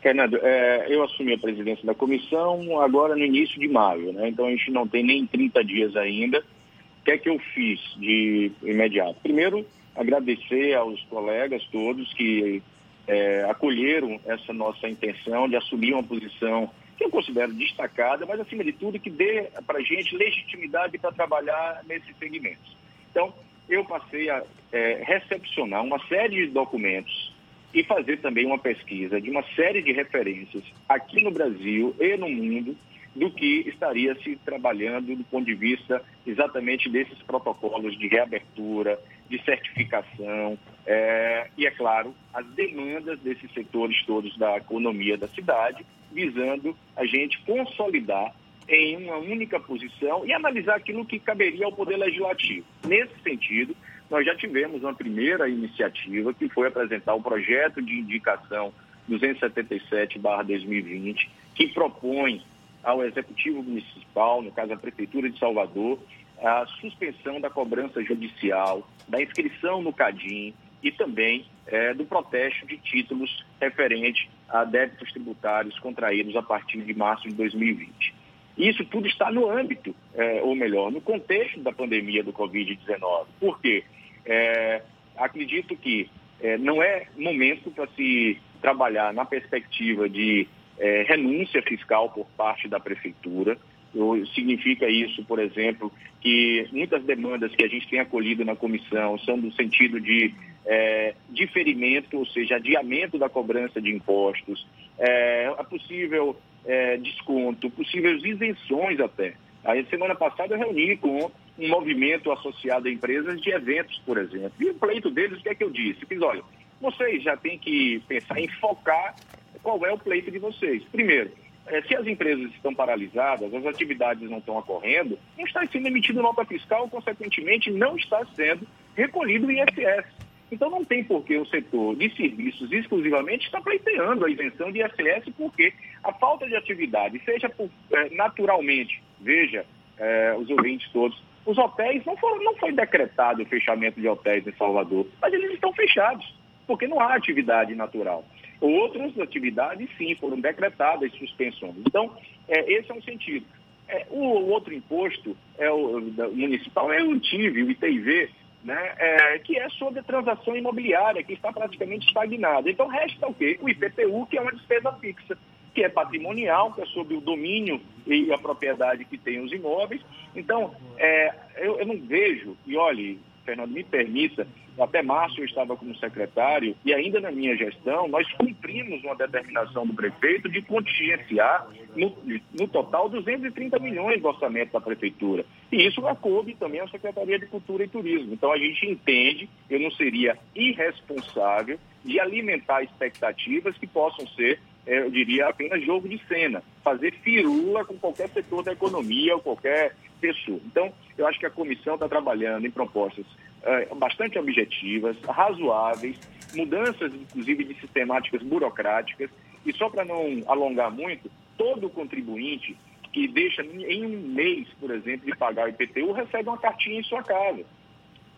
Fernando, é, eu assumi a presidência da comissão agora no início de maio, né? então a gente não tem nem 30 dias ainda. O que é que eu fiz de imediato? Primeiro, agradecer aos colegas todos que é, acolheram essa nossa intenção de assumir uma posição que eu considero destacada, mas acima de tudo que dê para a gente legitimidade para trabalhar nesses segmentos. Então, eu passei a é, recepcionar uma série de documentos e fazer também uma pesquisa de uma série de referências aqui no Brasil e no mundo do que estaria se trabalhando do ponto de vista exatamente desses protocolos de reabertura, de certificação é, e, é claro, as demandas desses setores todos da economia da cidade, visando a gente consolidar em uma única posição e analisar aquilo que caberia ao Poder Legislativo. Nesse sentido, nós já tivemos uma primeira iniciativa, que foi apresentar o projeto de indicação 277-2020, que propõe ao Executivo Municipal, no caso a Prefeitura de Salvador, a suspensão da cobrança judicial, da inscrição no CADIM e também é, do protesto de títulos referente a débitos tributários contraídos a partir de março de 2020. Isso tudo está no âmbito, é, ou melhor, no contexto da pandemia do Covid-19. Por quê? É, acredito que é, não é momento para se trabalhar na perspectiva de é, renúncia fiscal por parte da prefeitura. Significa isso, por exemplo, que muitas demandas que a gente tem acolhido na comissão são no sentido de é, diferimento, ou seja, adiamento da cobrança de impostos, é, a possível é, desconto, possíveis isenções até. A semana passada eu reuni com um movimento associado a empresas de eventos, por exemplo. E o pleito deles, o que é que eu disse? Eu fiz, olha, vocês já têm que pensar em focar qual é o pleito de vocês. Primeiro, é, se as empresas estão paralisadas, as atividades não estão ocorrendo, não está sendo emitido nota fiscal, consequentemente, não está sendo recolhido o ISS. Então não tem por que o setor de serviços exclusivamente estar pleiteando a isenção de ISS, porque a falta de atividade, seja por, é, naturalmente, veja é, os ouvintes todos, os hotéis, não, foram, não foi decretado o fechamento de hotéis em Salvador, mas eles estão fechados, porque não há atividade natural. Outras atividades, sim, foram decretadas suspensões. Então, é, esse é um sentido. O, outro imposto é o municipal é o ITIV, o ITIV, né, é, que é sobre a transação imobiliária, que está praticamente estagnada. Então, resta o quê? O IPTU, que é uma despesa fixa, que é patrimonial, que é sobre o domínio e a propriedade que tem os imóveis. Então, é, eu, eu não vejo, e olhe, Fernando, me permita, até março eu estava como secretário e ainda na minha gestão nós cumprimos uma determinação do prefeito de contingenciar no, no total 230 milhões do orçamento da prefeitura. E isso acoube também à Secretaria de Cultura e Turismo. Então a gente entende, eu não seria irresponsável de alimentar expectativas que possam ser, eh, eu diria, apenas jogo de cena, fazer firula com qualquer setor da economia ou qualquer pessoa. Então, eu acho que a comissão está trabalhando em propostas bastante objetivas, razoáveis, mudanças, inclusive, de sistemáticas burocráticas. E só para não alongar muito, todo contribuinte que deixa em um mês, por exemplo, de pagar o IPTU, recebe uma cartinha em sua casa.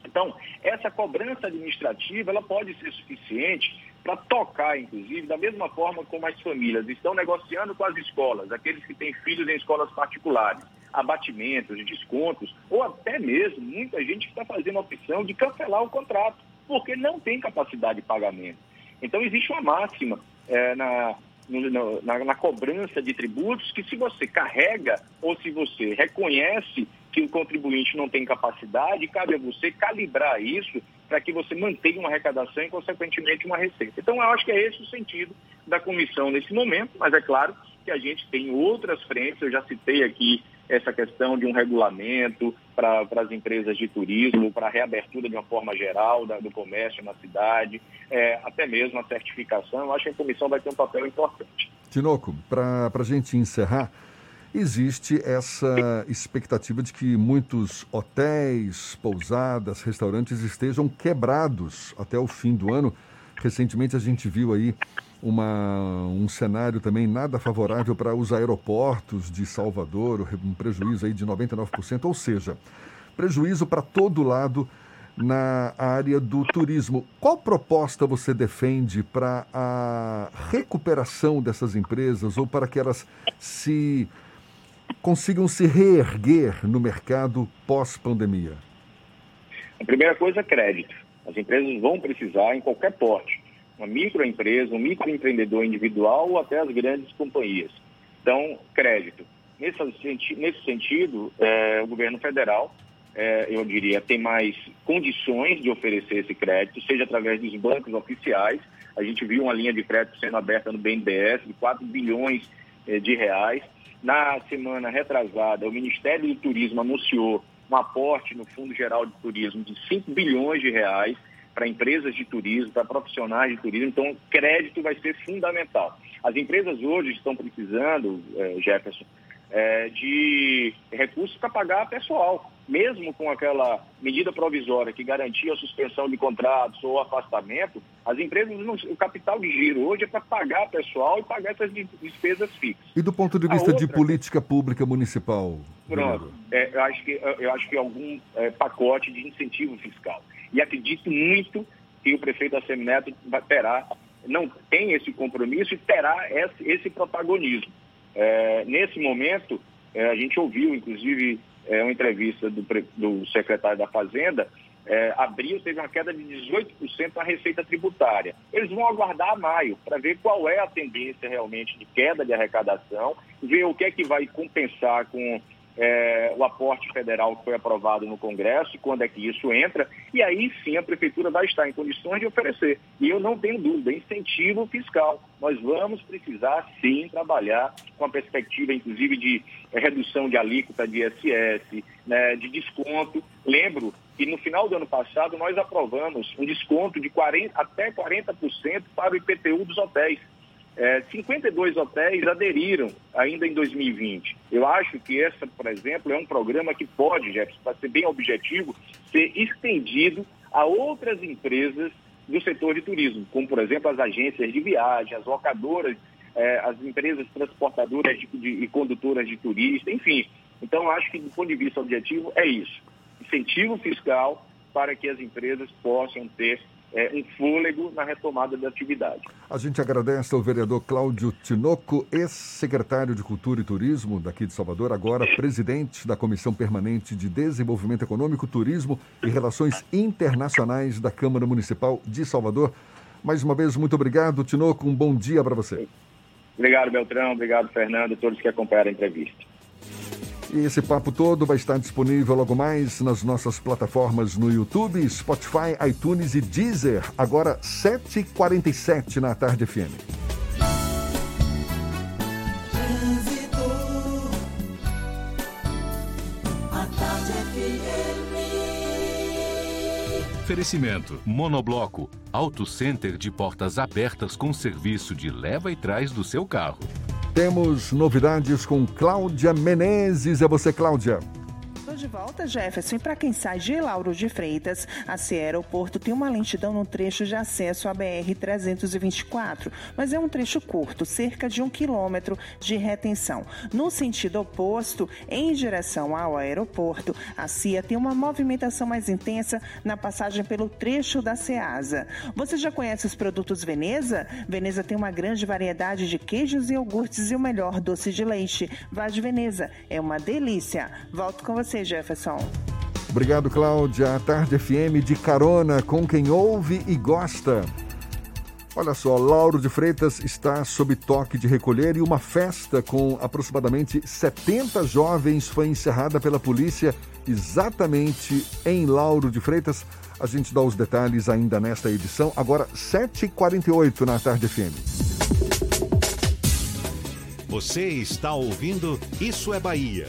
Então, essa cobrança administrativa ela pode ser suficiente para tocar, inclusive, da mesma forma como as famílias estão negociando com as escolas, aqueles que têm filhos em escolas particulares abatimentos, descontos, ou até mesmo muita gente está fazendo a opção de cancelar o contrato, porque não tem capacidade de pagamento. Então, existe uma máxima é, na, no, na, na cobrança de tributos que se você carrega ou se você reconhece que o contribuinte não tem capacidade, cabe a você calibrar isso para que você mantenha uma arrecadação e, consequentemente, uma receita. Então, eu acho que é esse o sentido da comissão nesse momento, mas é claro que a gente tem outras frentes, eu já citei aqui essa questão de um regulamento para as empresas de turismo, para a reabertura de uma forma geral da, do comércio na cidade, é, até mesmo a certificação. Eu acho que a comissão vai ter um papel importante. Tinoco, para a gente encerrar, existe essa expectativa de que muitos hotéis, pousadas, restaurantes estejam quebrados até o fim do ano. Recentemente a gente viu aí uma, um cenário também nada favorável para os aeroportos de Salvador, um prejuízo aí de 99%, ou seja, prejuízo para todo lado na área do turismo. Qual proposta você defende para a recuperação dessas empresas ou para que elas se consigam se reerguer no mercado pós-pandemia? A primeira coisa é crédito. As empresas vão precisar em qualquer porte uma microempresa, um microempreendedor individual ou até as grandes companhias. Então, crédito. Nesse, nesse sentido, é, o governo federal é, eu diria, tem mais condições de oferecer esse crédito, seja através dos bancos oficiais. A gente viu uma linha de crédito sendo aberta no BNDES de 4 bilhões eh, de reais. Na semana retrasada, o Ministério do Turismo anunciou um aporte no Fundo Geral de Turismo de 5 bilhões de reais para empresas de turismo, para profissionais de turismo. Então, crédito vai ser fundamental. As empresas hoje estão precisando, eh, Jefferson, eh, de recursos para pagar pessoal. Mesmo com aquela medida provisória que garantia a suspensão de contratos ou afastamento, as empresas, não, o capital de giro hoje é para pagar pessoal e pagar essas despesas fixas. E do ponto de vista outra... de política pública municipal? Pronto, é, eu, acho que, eu acho que algum é, pacote de incentivo fiscal. E acredito muito que o prefeito Assemineto terá, não tem esse compromisso e terá esse, esse protagonismo. É, nesse momento, é, a gente ouviu, inclusive, é, uma entrevista do, do secretário da Fazenda, é, abril teve uma queda de 18% na receita tributária. Eles vão aguardar maio para ver qual é a tendência realmente de queda de arrecadação, ver o que é que vai compensar com é, o aporte federal que foi aprovado no Congresso, quando é que isso entra, e aí sim a Prefeitura vai estar em condições de oferecer. E eu não tenho dúvida, incentivo fiscal. Nós vamos precisar sim trabalhar com a perspectiva, inclusive, de redução de alíquota de ISS, né, de desconto. Lembro que no final do ano passado nós aprovamos um desconto de 40, até 40% para o IPTU dos hotéis. É, 52 hotéis aderiram ainda em 2020. Eu acho que essa, por exemplo, é um programa que pode, Jefferson, para ser bem objetivo, ser estendido a outras empresas do setor de turismo, como, por exemplo, as agências de viagem, as locadoras, é, as empresas transportadoras de, de, e condutoras de turista, enfim. Então, acho que, do ponto de vista objetivo, é isso. Incentivo fiscal para que as empresas possam ter é, um fôlego na retomada da atividade. A gente agradece ao vereador Cláudio Tinoco, ex-secretário de Cultura e Turismo daqui de Salvador, agora presidente da Comissão Permanente de Desenvolvimento Econômico, Turismo e Relações Internacionais da Câmara Municipal de Salvador. Mais uma vez, muito obrigado, Tinoco. Um bom dia para você. Obrigado, Beltrão. Obrigado, Fernando, todos que acompanharam a entrevista. E esse papo todo vai estar disponível logo mais nas nossas plataformas no YouTube, Spotify, iTunes e Deezer, agora 7h47 na Tarde FM. Oferecimento: Monobloco, Auto Center de portas abertas com serviço de leva e trás do seu carro. Temos novidades com Cláudia Menezes. É você, Cláudia de volta, Jefferson. E para quem sai de Lauro de Freitas, a CE Aeroporto tem uma lentidão no trecho de acesso à BR-324, mas é um trecho curto, cerca de um quilômetro de retenção. No sentido oposto, em direção ao aeroporto, a CIA tem uma movimentação mais intensa na passagem pelo trecho da Ceasa. Você já conhece os produtos Veneza? Veneza tem uma grande variedade de queijos e iogurtes e o melhor doce de leite. Vá de Veneza, é uma delícia. Volto com você, Jefferson. Jefferson. Obrigado, Cláudia. A Tarde FM de carona com quem ouve e gosta. Olha só, Lauro de Freitas está sob toque de recolher e uma festa com aproximadamente 70 jovens foi encerrada pela polícia exatamente em Lauro de Freitas. A gente dá os detalhes ainda nesta edição. Agora, 7h48 na Tarde FM. Você está ouvindo Isso é Bahia.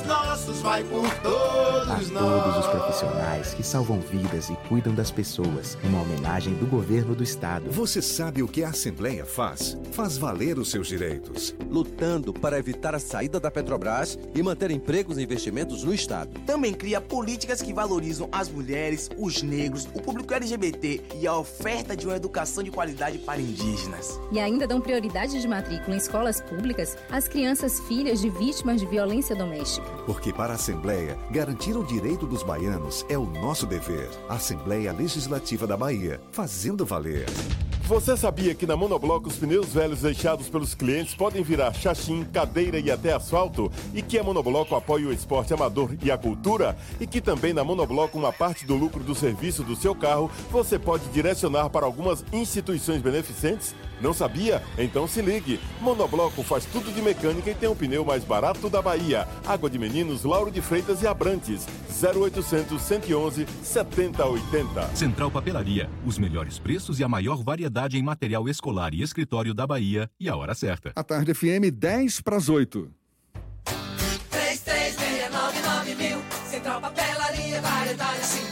nossos nossos, vai por todos A nós. todos os profissionais que salvam vidas e cuidam das pessoas, uma homenagem do governo do estado. Você sabe o que a Assembleia faz? Faz valer os seus direitos. Lutando para evitar a saída da Petrobras e manter empregos e investimentos no estado. Também cria políticas que valorizam as mulheres, os negros, o público LGBT e a oferta de uma educação de qualidade para indígenas. E ainda dão prioridade de matrícula em escolas públicas às crianças filhas de vítimas de violência doméstica. Porque para a Assembleia, garantir o direito dos baianos é o nosso dever. Assembleia Legislativa da Bahia, fazendo valer. Você sabia que na Monobloco os pneus velhos deixados pelos clientes podem virar chachim, cadeira e até asfalto? E que a Monobloco apoia o esporte amador e a cultura? E que também na Monobloco uma parte do lucro do serviço do seu carro você pode direcionar para algumas instituições beneficentes? Não sabia? Então se ligue. Monobloco faz tudo de mecânica e tem o pneu mais barato da Bahia. Água de Meninos, Lauro de Freitas e Abrantes. 0800 111 7080. Central Papelaria. Os melhores preços e a maior variedade em material escolar e escritório da Bahia. E a hora certa. A tarde FM 10 para as 8. Central Papelaria, variedade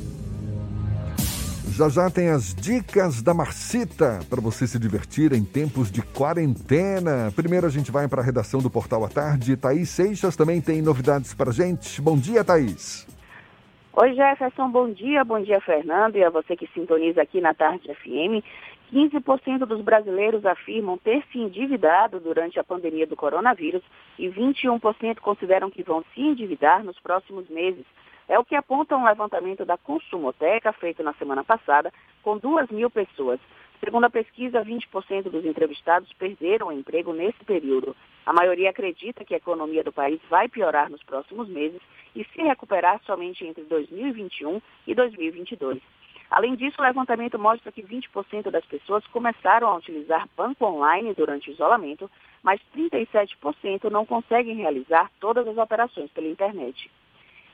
Já já tem as dicas da Marcita para você se divertir em tempos de quarentena. Primeiro a gente vai para a redação do Portal à Tarde. Thaís Seixas também tem novidades para gente. Bom dia, Thaís. Oi, Jefferson, bom dia. Bom dia, Fernando, e a você que sintoniza aqui na Tarde FM. 15% dos brasileiros afirmam ter se endividado durante a pandemia do coronavírus e 21% consideram que vão se endividar nos próximos meses. É o que aponta um levantamento da Consumoteca feito na semana passada com 2 mil pessoas. Segundo a pesquisa, 20% dos entrevistados perderam o emprego nesse período. A maioria acredita que a economia do país vai piorar nos próximos meses e se recuperar somente entre 2021 e 2022. Além disso, o levantamento mostra que 20% das pessoas começaram a utilizar banco online durante o isolamento, mas 37% não conseguem realizar todas as operações pela internet.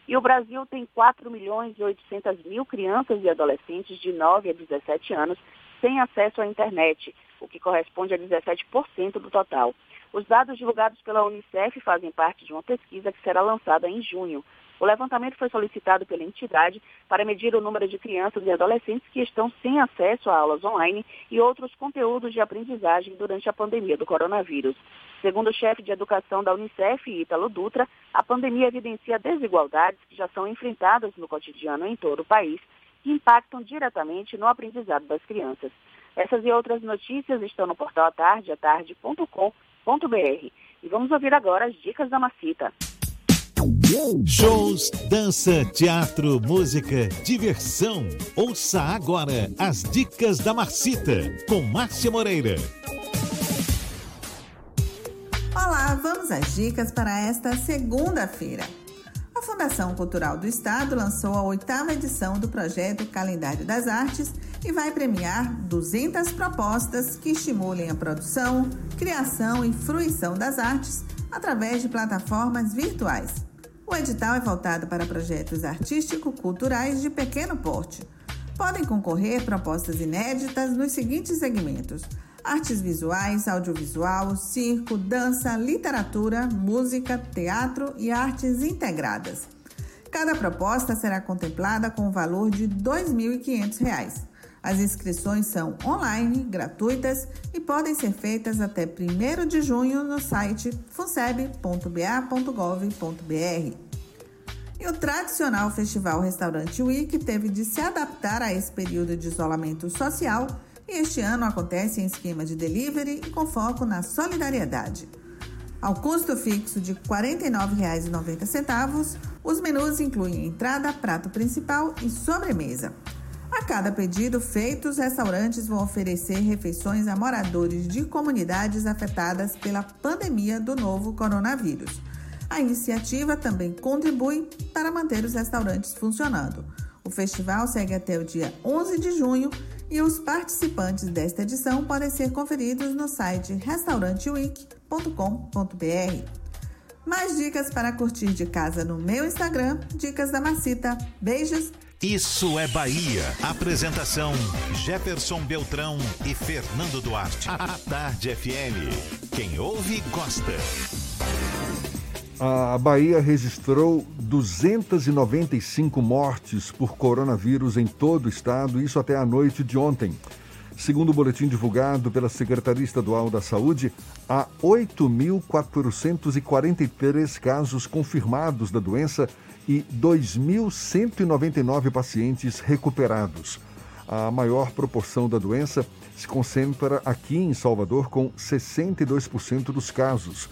E o Brasil tem 4 milhões e 800 mil crianças e adolescentes de 9 a 17 anos sem acesso à internet, o que corresponde a 17% do total. Os dados divulgados pela Unicef fazem parte de uma pesquisa que será lançada em junho. O levantamento foi solicitado pela entidade para medir o número de crianças e adolescentes que estão sem acesso a aulas online e outros conteúdos de aprendizagem durante a pandemia do coronavírus. Segundo o chefe de educação da Unicef, Ítalo Dutra, a pandemia evidencia desigualdades que já são enfrentadas no cotidiano em todo o país que impactam diretamente no aprendizado das crianças. Essas e outras notícias estão no portal atarde, atarde.com.br. E vamos ouvir agora as dicas da Macita. Shows, dança, teatro, música, diversão. Ouça agora as dicas da Marcita com Márcia Moreira. Olá, vamos às dicas para esta segunda-feira. A Fundação Cultural do Estado lançou a oitava edição do projeto Calendário das Artes e vai premiar 200 propostas que estimulem a produção, criação e fruição das artes através de plataformas virtuais. O edital é voltado para projetos artístico-culturais de pequeno porte. Podem concorrer propostas inéditas nos seguintes segmentos: artes visuais, audiovisual, circo, dança, literatura, música, teatro e artes integradas. Cada proposta será contemplada com o valor de R$ 2.500. As inscrições são online, gratuitas e podem ser feitas até 1 de junho no site funseb.ba.gov.br. E o tradicional Festival Restaurante Week teve de se adaptar a esse período de isolamento social e este ano acontece em esquema de delivery e com foco na solidariedade. Ao custo fixo de R$ 49,90, os menus incluem entrada, prato principal e sobremesa. A cada pedido feito, os restaurantes vão oferecer refeições a moradores de comunidades afetadas pela pandemia do novo coronavírus. A iniciativa também contribui para manter os restaurantes funcionando. O festival segue até o dia 11 de junho e os participantes desta edição podem ser conferidos no site restauranteweek.com.br. Mais dicas para curtir de casa no meu Instagram, Dicas da Macita. Beijos! Isso é Bahia. Apresentação: Jefferson Beltrão e Fernando Duarte. A Tarde FM. Quem ouve, gosta. A Bahia registrou 295 mortes por coronavírus em todo o estado, isso até a noite de ontem. Segundo o boletim divulgado pela Secretaria Estadual da Saúde, há 8.443 casos confirmados da doença e 2.199 pacientes recuperados. A maior proporção da doença se concentra aqui em Salvador, com 62% dos casos.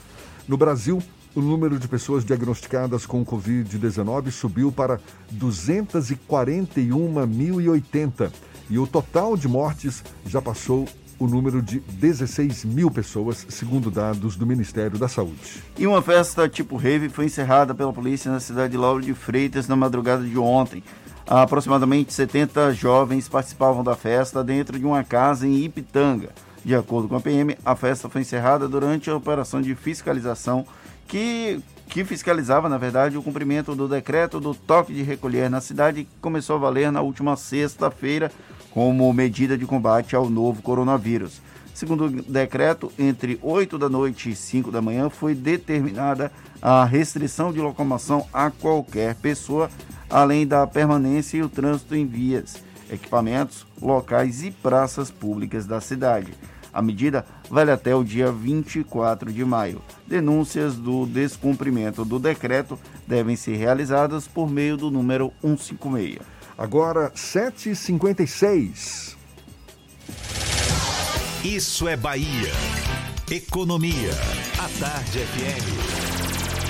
No Brasil, o número de pessoas diagnosticadas com Covid-19 subiu para 241.080 e o total de mortes já passou o número de 16 mil pessoas, segundo dados do Ministério da Saúde. E uma festa tipo rave foi encerrada pela polícia na cidade de Lauro de Freitas na madrugada de ontem. Aproximadamente 70 jovens participavam da festa dentro de uma casa em Ipitanga. De acordo com a PM, a festa foi encerrada durante a operação de fiscalização que, que fiscalizava, na verdade, o cumprimento do decreto do toque de recolher na cidade que começou a valer na última sexta-feira como medida de combate ao novo coronavírus. Segundo o decreto, entre 8 da noite e 5 da manhã foi determinada a restrição de locomoção a qualquer pessoa, além da permanência e o trânsito em vias, equipamentos, locais e praças públicas da cidade. A medida vale até o dia 24 de maio. Denúncias do descumprimento do decreto devem ser realizadas por meio do número 156. Agora, 7h56. Isso é Bahia. Economia. A Tarde FM.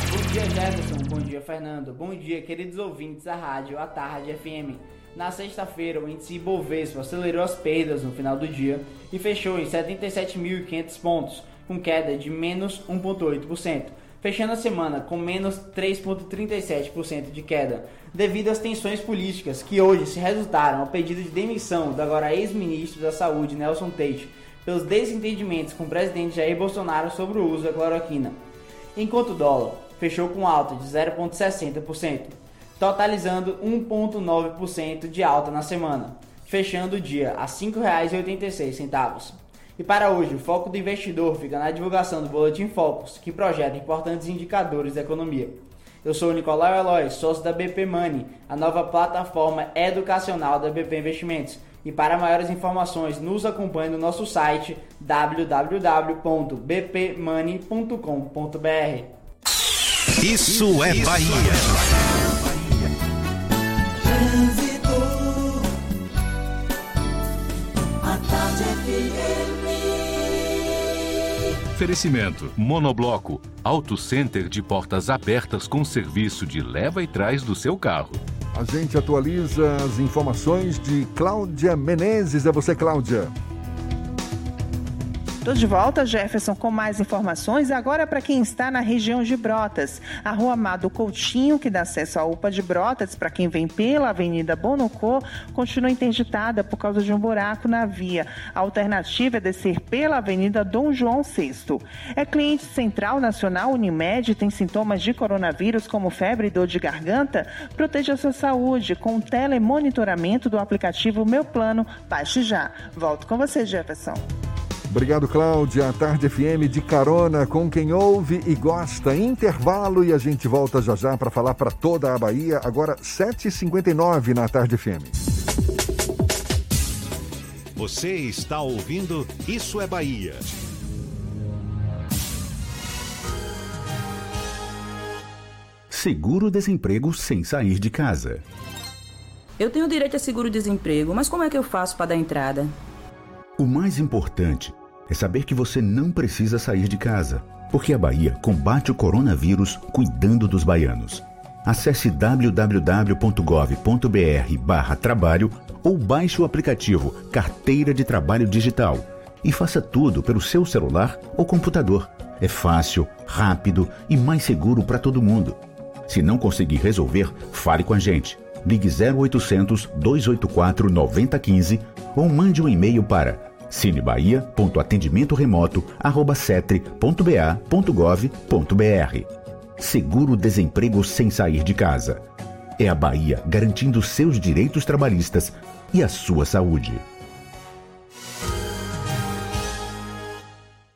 Bom dia, Jefferson. Bom dia, Fernando. Bom dia, queridos ouvintes da rádio A Tarde FM. Na sexta-feira, o índice Ibovespa acelerou as perdas no final do dia e fechou em 77.500 pontos, com queda de menos 1,8% fechando a semana com menos 3,37% de queda, devido às tensões políticas que hoje se resultaram ao pedido de demissão do agora ex-ministro da Saúde, Nelson Tate, pelos desentendimentos com o presidente Jair Bolsonaro sobre o uso da cloroquina. Enquanto o dólar fechou com alta de 0,60%, totalizando 1,9% de alta na semana, fechando o dia a R$ 5,86. E para hoje, o foco do investidor fica na divulgação do Boletim Focus, que projeta importantes indicadores da economia. Eu sou o Nicolau Eloy, sócio da BP Money, a nova plataforma educacional da BP Investimentos. E para maiores informações, nos acompanhe no nosso site www.bpmoney.com.br. Isso é Bahia. Oferecimento: Monobloco, Auto Center de portas abertas com serviço de leva e trás do seu carro. A gente atualiza as informações de Cláudia Menezes. É você, Cláudia. Estou de volta, Jefferson, com mais informações. Agora, para quem está na região de Brotas, a rua Amado Coutinho, que dá acesso à UPA de Brotas, para quem vem pela Avenida Bonocô, continua interditada por causa de um buraco na via. A alternativa é descer pela Avenida Dom João VI. É cliente central nacional Unimed, tem sintomas de coronavírus como febre e dor de garganta? Proteja a sua saúde com o telemonitoramento do aplicativo Meu Plano. Baixe já. Volto com você, Jefferson. Obrigado, Cláudia. A Tarde FM de carona com quem ouve e gosta. Intervalo e a gente volta já já para falar para toda a Bahia. Agora, 7h59 na Tarde FM. Você está ouvindo Isso é Bahia. Seguro-desemprego sem sair de casa. Eu tenho direito a seguro-desemprego, mas como é que eu faço para dar entrada? O mais importante é saber que você não precisa sair de casa, porque a Bahia combate o coronavírus cuidando dos baianos. Acesse www.gov.br/trabalho ou baixe o aplicativo Carteira de Trabalho Digital e faça tudo pelo seu celular ou computador. É fácil, rápido e mais seguro para todo mundo. Se não conseguir resolver, fale com a gente. Ligue 0800 284 9015 ou mande um e-mail para cinebahia.atendimentoremoto@cetre.ba.gov.br. Seguro-desemprego sem sair de casa. É a Bahia garantindo seus direitos trabalhistas e a sua saúde.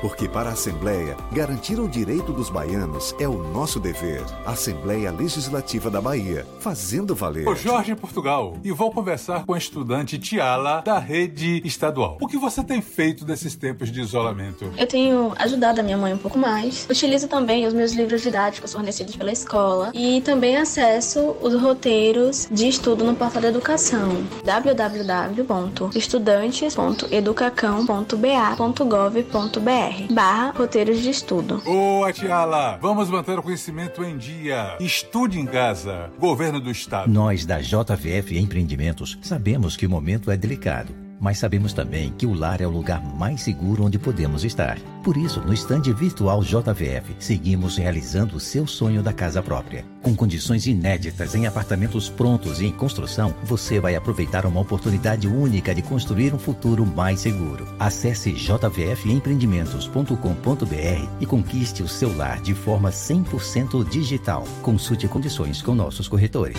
Porque para a Assembleia, garantir o direito dos baianos é o nosso dever. Assembleia Legislativa da Bahia, fazendo valer. Sou Jorge Portugal e vou conversar com a estudante Tiala da rede estadual. O que você tem feito nesses tempos de isolamento? Eu tenho ajudado a minha mãe um pouco mais. Utilizo também os meus livros didáticos fornecidos pela escola e também acesso os roteiros de estudo no portal da educação www.estudantes.educacão.ba.gov.br barra roteiros de estudo. Ô, Tiala, vamos manter o conhecimento em dia. Estude em casa. Governo do Estado. Nós da JVF Empreendimentos sabemos que o momento é delicado mas sabemos também que o lar é o lugar mais seguro onde podemos estar. Por isso, no estande virtual JVF, seguimos realizando o seu sonho da casa própria. Com condições inéditas em apartamentos prontos e em construção, você vai aproveitar uma oportunidade única de construir um futuro mais seguro. Acesse jvfempreendimentos.com.br e conquiste o seu lar de forma 100% digital. Consulte condições com nossos corretores.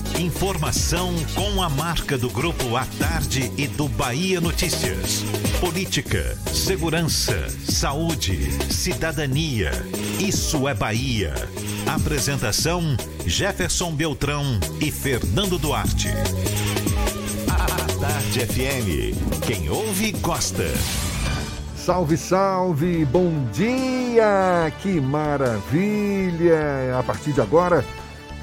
Informação com a marca do Grupo A Tarde e do Bahia Notícias. Política, segurança, saúde, cidadania. Isso é Bahia. Apresentação: Jefferson Beltrão e Fernando Duarte. A Tarde FM. Quem ouve, gosta. Salve, salve, bom dia! Que maravilha! A partir de agora,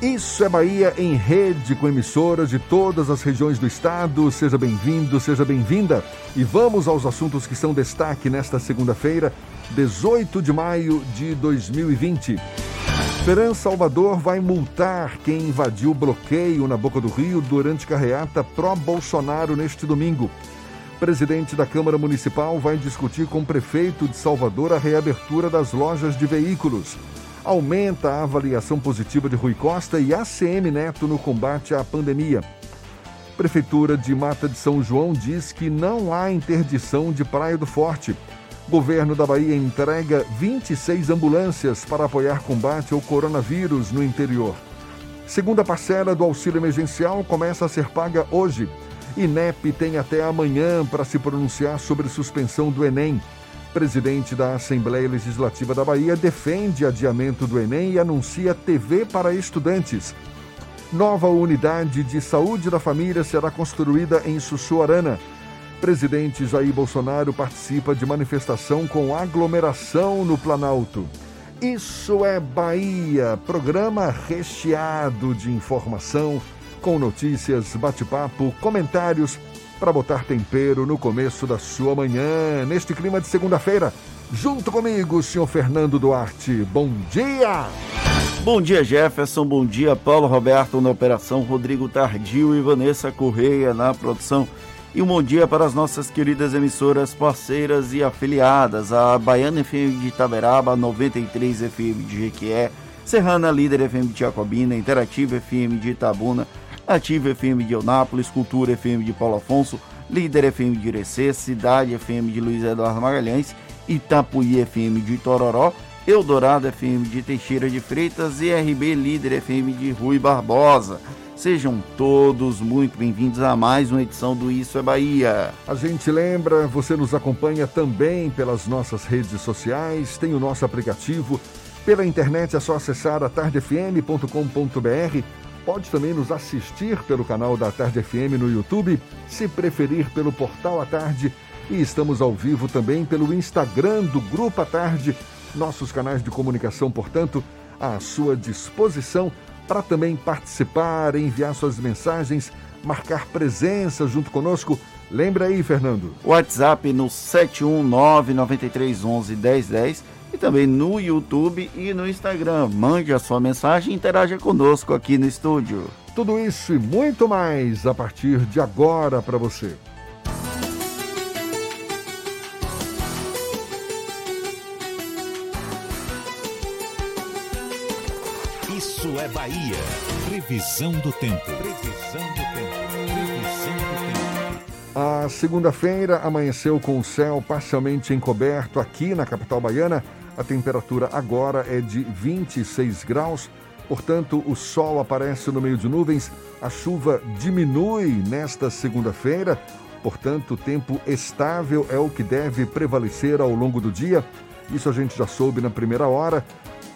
isso é Bahia em rede com emissoras de todas as regiões do estado. Seja bem-vindo, seja bem-vinda. E vamos aos assuntos que são destaque nesta segunda-feira, 18 de maio de 2020. Feran Salvador vai multar quem invadiu o bloqueio na Boca do Rio durante carreata pró-Bolsonaro neste domingo. Presidente da Câmara Municipal vai discutir com o prefeito de Salvador a reabertura das lojas de veículos aumenta a avaliação positiva de Rui Costa e ACM Neto no combate à pandemia. Prefeitura de Mata de São João diz que não há interdição de Praia do Forte. Governo da Bahia entrega 26 ambulâncias para apoiar combate ao coronavírus no interior. Segunda parcela do auxílio emergencial começa a ser paga hoje. INEP tem até amanhã para se pronunciar sobre suspensão do Enem. Presidente da Assembleia Legislativa da Bahia defende adiamento do Enem e anuncia TV para estudantes. Nova unidade de saúde da família será construída em Sussuarana. Presidente Jair Bolsonaro participa de manifestação com aglomeração no Planalto. Isso é Bahia, programa recheado de informação, com notícias, bate-papo, comentários para botar tempero no começo da sua manhã, neste clima de segunda-feira. Junto comigo, senhor Fernando Duarte. Bom dia! Bom dia, Jefferson. Bom dia, Paulo Roberto na operação, Rodrigo Tardio e Vanessa Correia na produção. E um bom dia para as nossas queridas emissoras parceiras e afiliadas, a Baiana FM de Itaberaba, 93 FM de Jequié, Serrana Líder FM de Jacobina, Interativa FM de Itabuna, Ativa FM de Eunápolis, Cultura FM de Paulo Afonso, Líder FM de Irecê, Cidade FM de Luiz Eduardo Magalhães, Itapuí FM de Tororó, Eldorado FM de Teixeira de Freitas e RB Líder FM de Rui Barbosa. Sejam todos muito bem-vindos a mais uma edição do Isso é Bahia. A gente lembra, você nos acompanha também pelas nossas redes sociais, tem o nosso aplicativo. Pela internet é só acessar atardefm.com.br. Pode também nos assistir pelo canal da Tarde FM no YouTube, se preferir pelo portal A Tarde. E estamos ao vivo também pelo Instagram do Grupo A Tarde. Nossos canais de comunicação, portanto, à sua disposição para também participar, enviar suas mensagens, marcar presença junto conosco. Lembra aí, Fernando. WhatsApp no 71993111010 e também no YouTube e no Instagram. Mande a sua mensagem e interaja conosco aqui no estúdio. Tudo isso e muito mais a partir de agora para você. Isso é Bahia. Previsão do tempo. A segunda-feira amanheceu com o céu parcialmente encoberto aqui na capital baiana. A temperatura agora é de 26 graus. Portanto, o sol aparece no meio de nuvens. A chuva diminui nesta segunda-feira. Portanto, tempo estável é o que deve prevalecer ao longo do dia. Isso a gente já soube na primeira hora.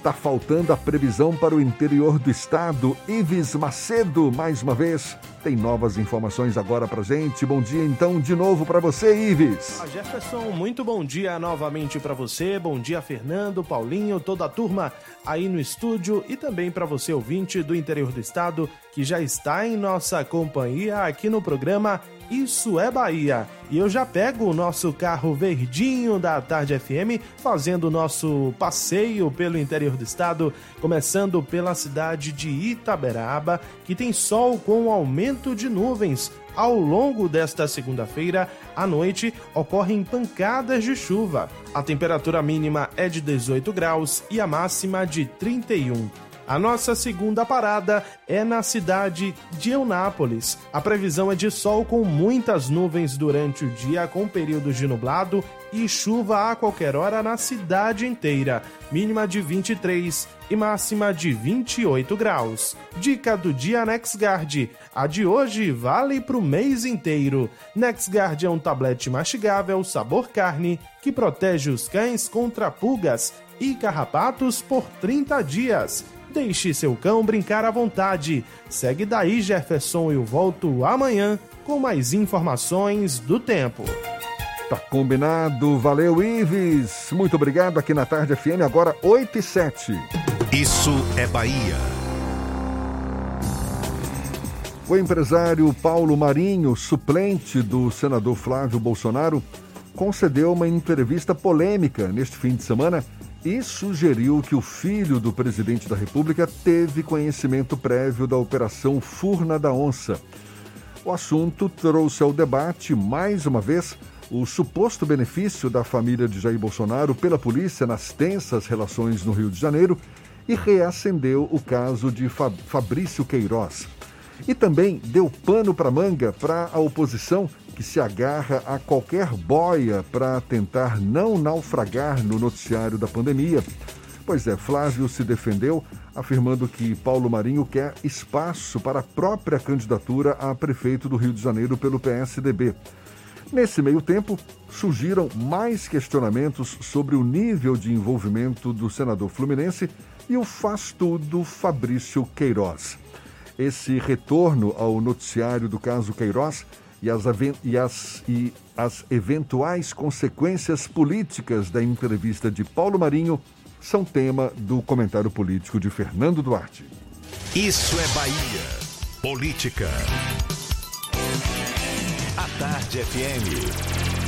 Tá faltando a previsão para o interior do estado. Ives Macedo, mais uma vez, tem novas informações agora pra gente. Bom dia então de novo para você, Ives. Ah, Jefferson, muito bom dia novamente para você. Bom dia, Fernando, Paulinho, toda a turma aí no estúdio e também para você ouvinte do interior do estado que já está em nossa companhia aqui no programa isso é Bahia. E eu já pego o nosso carro verdinho da Tarde FM, fazendo o nosso passeio pelo interior do estado, começando pela cidade de Itaberaba, que tem sol com aumento de nuvens. Ao longo desta segunda-feira, à noite, ocorrem pancadas de chuva. A temperatura mínima é de 18 graus e a máxima de 31. A nossa segunda parada é na cidade de Eunápolis. A previsão é de sol com muitas nuvens durante o dia, com períodos de nublado e chuva a qualquer hora na cidade inteira. Mínima de 23 e máxima de 28 graus. Dica do dia NexGuard. A de hoje vale para o mês inteiro. NexGuard é um tablete mastigável sabor carne que protege os cães contra pulgas e carrapatos por 30 dias. Deixe seu cão brincar à vontade. Segue daí, Jefferson, eu volto amanhã com mais informações do tempo. Tá combinado. Valeu, Ives. Muito obrigado aqui na Tarde FM, agora 8 e 7. Isso é Bahia. O empresário Paulo Marinho, suplente do senador Flávio Bolsonaro, concedeu uma entrevista polêmica neste fim de semana e sugeriu que o filho do presidente da República teve conhecimento prévio da Operação Furna da Onça. O assunto trouxe ao debate, mais uma vez, o suposto benefício da família de Jair Bolsonaro pela polícia nas tensas relações no Rio de Janeiro e reacendeu o caso de Fabrício Queiroz. E também deu pano para manga para a oposição que se agarra a qualquer boia para tentar não naufragar no noticiário da pandemia. Pois é, Flávio se defendeu, afirmando que Paulo Marinho quer espaço para a própria candidatura a prefeito do Rio de Janeiro pelo PSDB. Nesse meio tempo, surgiram mais questionamentos sobre o nível de envolvimento do senador fluminense e o faz-tudo Fabrício Queiroz. Esse retorno ao noticiário do caso Queiroz e as, e, as, e as eventuais consequências políticas da entrevista de Paulo Marinho são tema do comentário político de Fernando Duarte. Isso é Bahia. Política. A Tarde FM.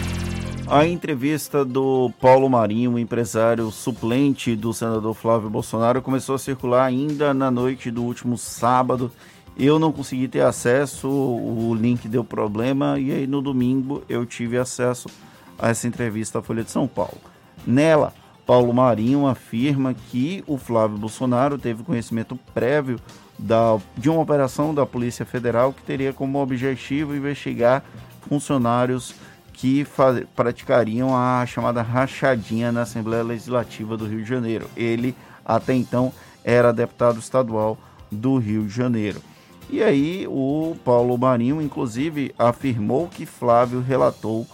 A entrevista do Paulo Marinho, empresário suplente do senador Flávio Bolsonaro, começou a circular ainda na noite do último sábado eu não consegui ter acesso, o link deu problema e aí no domingo eu tive acesso a essa entrevista à Folha de São Paulo. Nela, Paulo Marinho afirma que o Flávio Bolsonaro teve conhecimento prévio da, de uma operação da Polícia Federal que teria como objetivo investigar funcionários que praticariam a chamada rachadinha na Assembleia Legislativa do Rio de Janeiro. Ele, até então, era deputado estadual do Rio de Janeiro. E aí o Paulo Marinho, inclusive, afirmou que Flávio relatou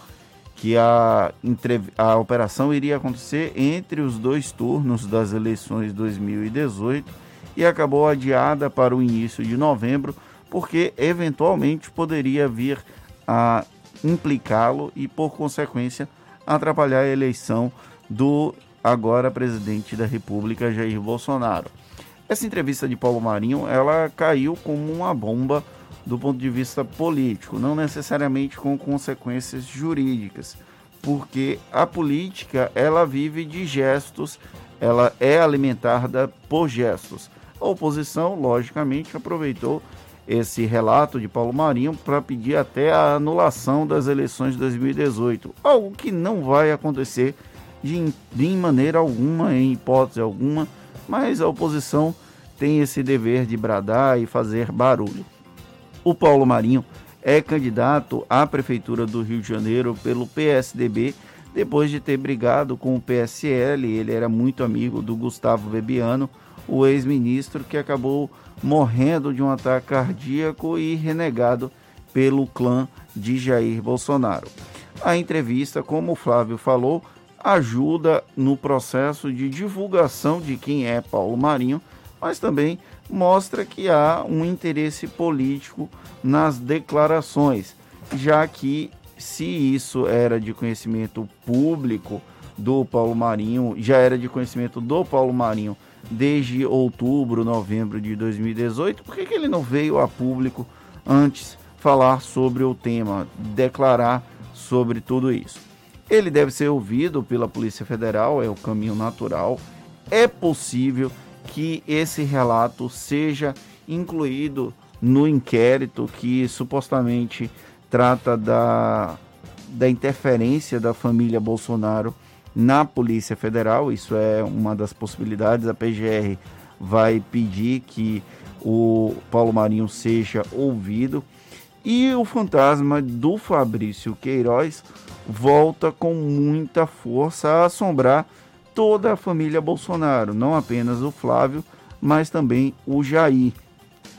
que a, a operação iria acontecer entre os dois turnos das eleições de 2018 e acabou adiada para o início de novembro, porque eventualmente poderia vir a implicá-lo e, por consequência, atrapalhar a eleição do agora presidente da República, Jair Bolsonaro. Essa entrevista de Paulo Marinho, ela caiu como uma bomba do ponto de vista político, não necessariamente com consequências jurídicas, porque a política ela vive de gestos, ela é alimentada por gestos. A oposição, logicamente, aproveitou esse relato de Paulo Marinho para pedir até a anulação das eleições de 2018, algo que não vai acontecer de, de maneira alguma, em hipótese alguma, mas a oposição tem esse dever de bradar e fazer barulho. O Paulo Marinho é candidato à Prefeitura do Rio de Janeiro pelo PSDB, depois de ter brigado com o PSL. Ele era muito amigo do Gustavo Bebiano, o ex-ministro que acabou morrendo de um ataque cardíaco e renegado pelo clã de Jair Bolsonaro. A entrevista, como o Flávio falou, ajuda no processo de divulgação de quem é Paulo Marinho, mas também mostra que há um interesse político nas declarações, já que se isso era de conhecimento público do Paulo Marinho, já era de conhecimento do Paulo Marinho desde outubro, novembro de 2018, por que, que ele não veio a público antes falar sobre o tema, declarar sobre tudo isso? Ele deve ser ouvido pela Polícia Federal, é o caminho natural. É possível que esse relato seja incluído no inquérito que supostamente trata da, da interferência da família Bolsonaro na Polícia Federal. Isso é uma das possibilidades. A PGR vai pedir que o Paulo Marinho seja ouvido. E o fantasma do Fabrício Queiroz volta com muita força a assombrar toda a família Bolsonaro, não apenas o Flávio, mas também o Jair,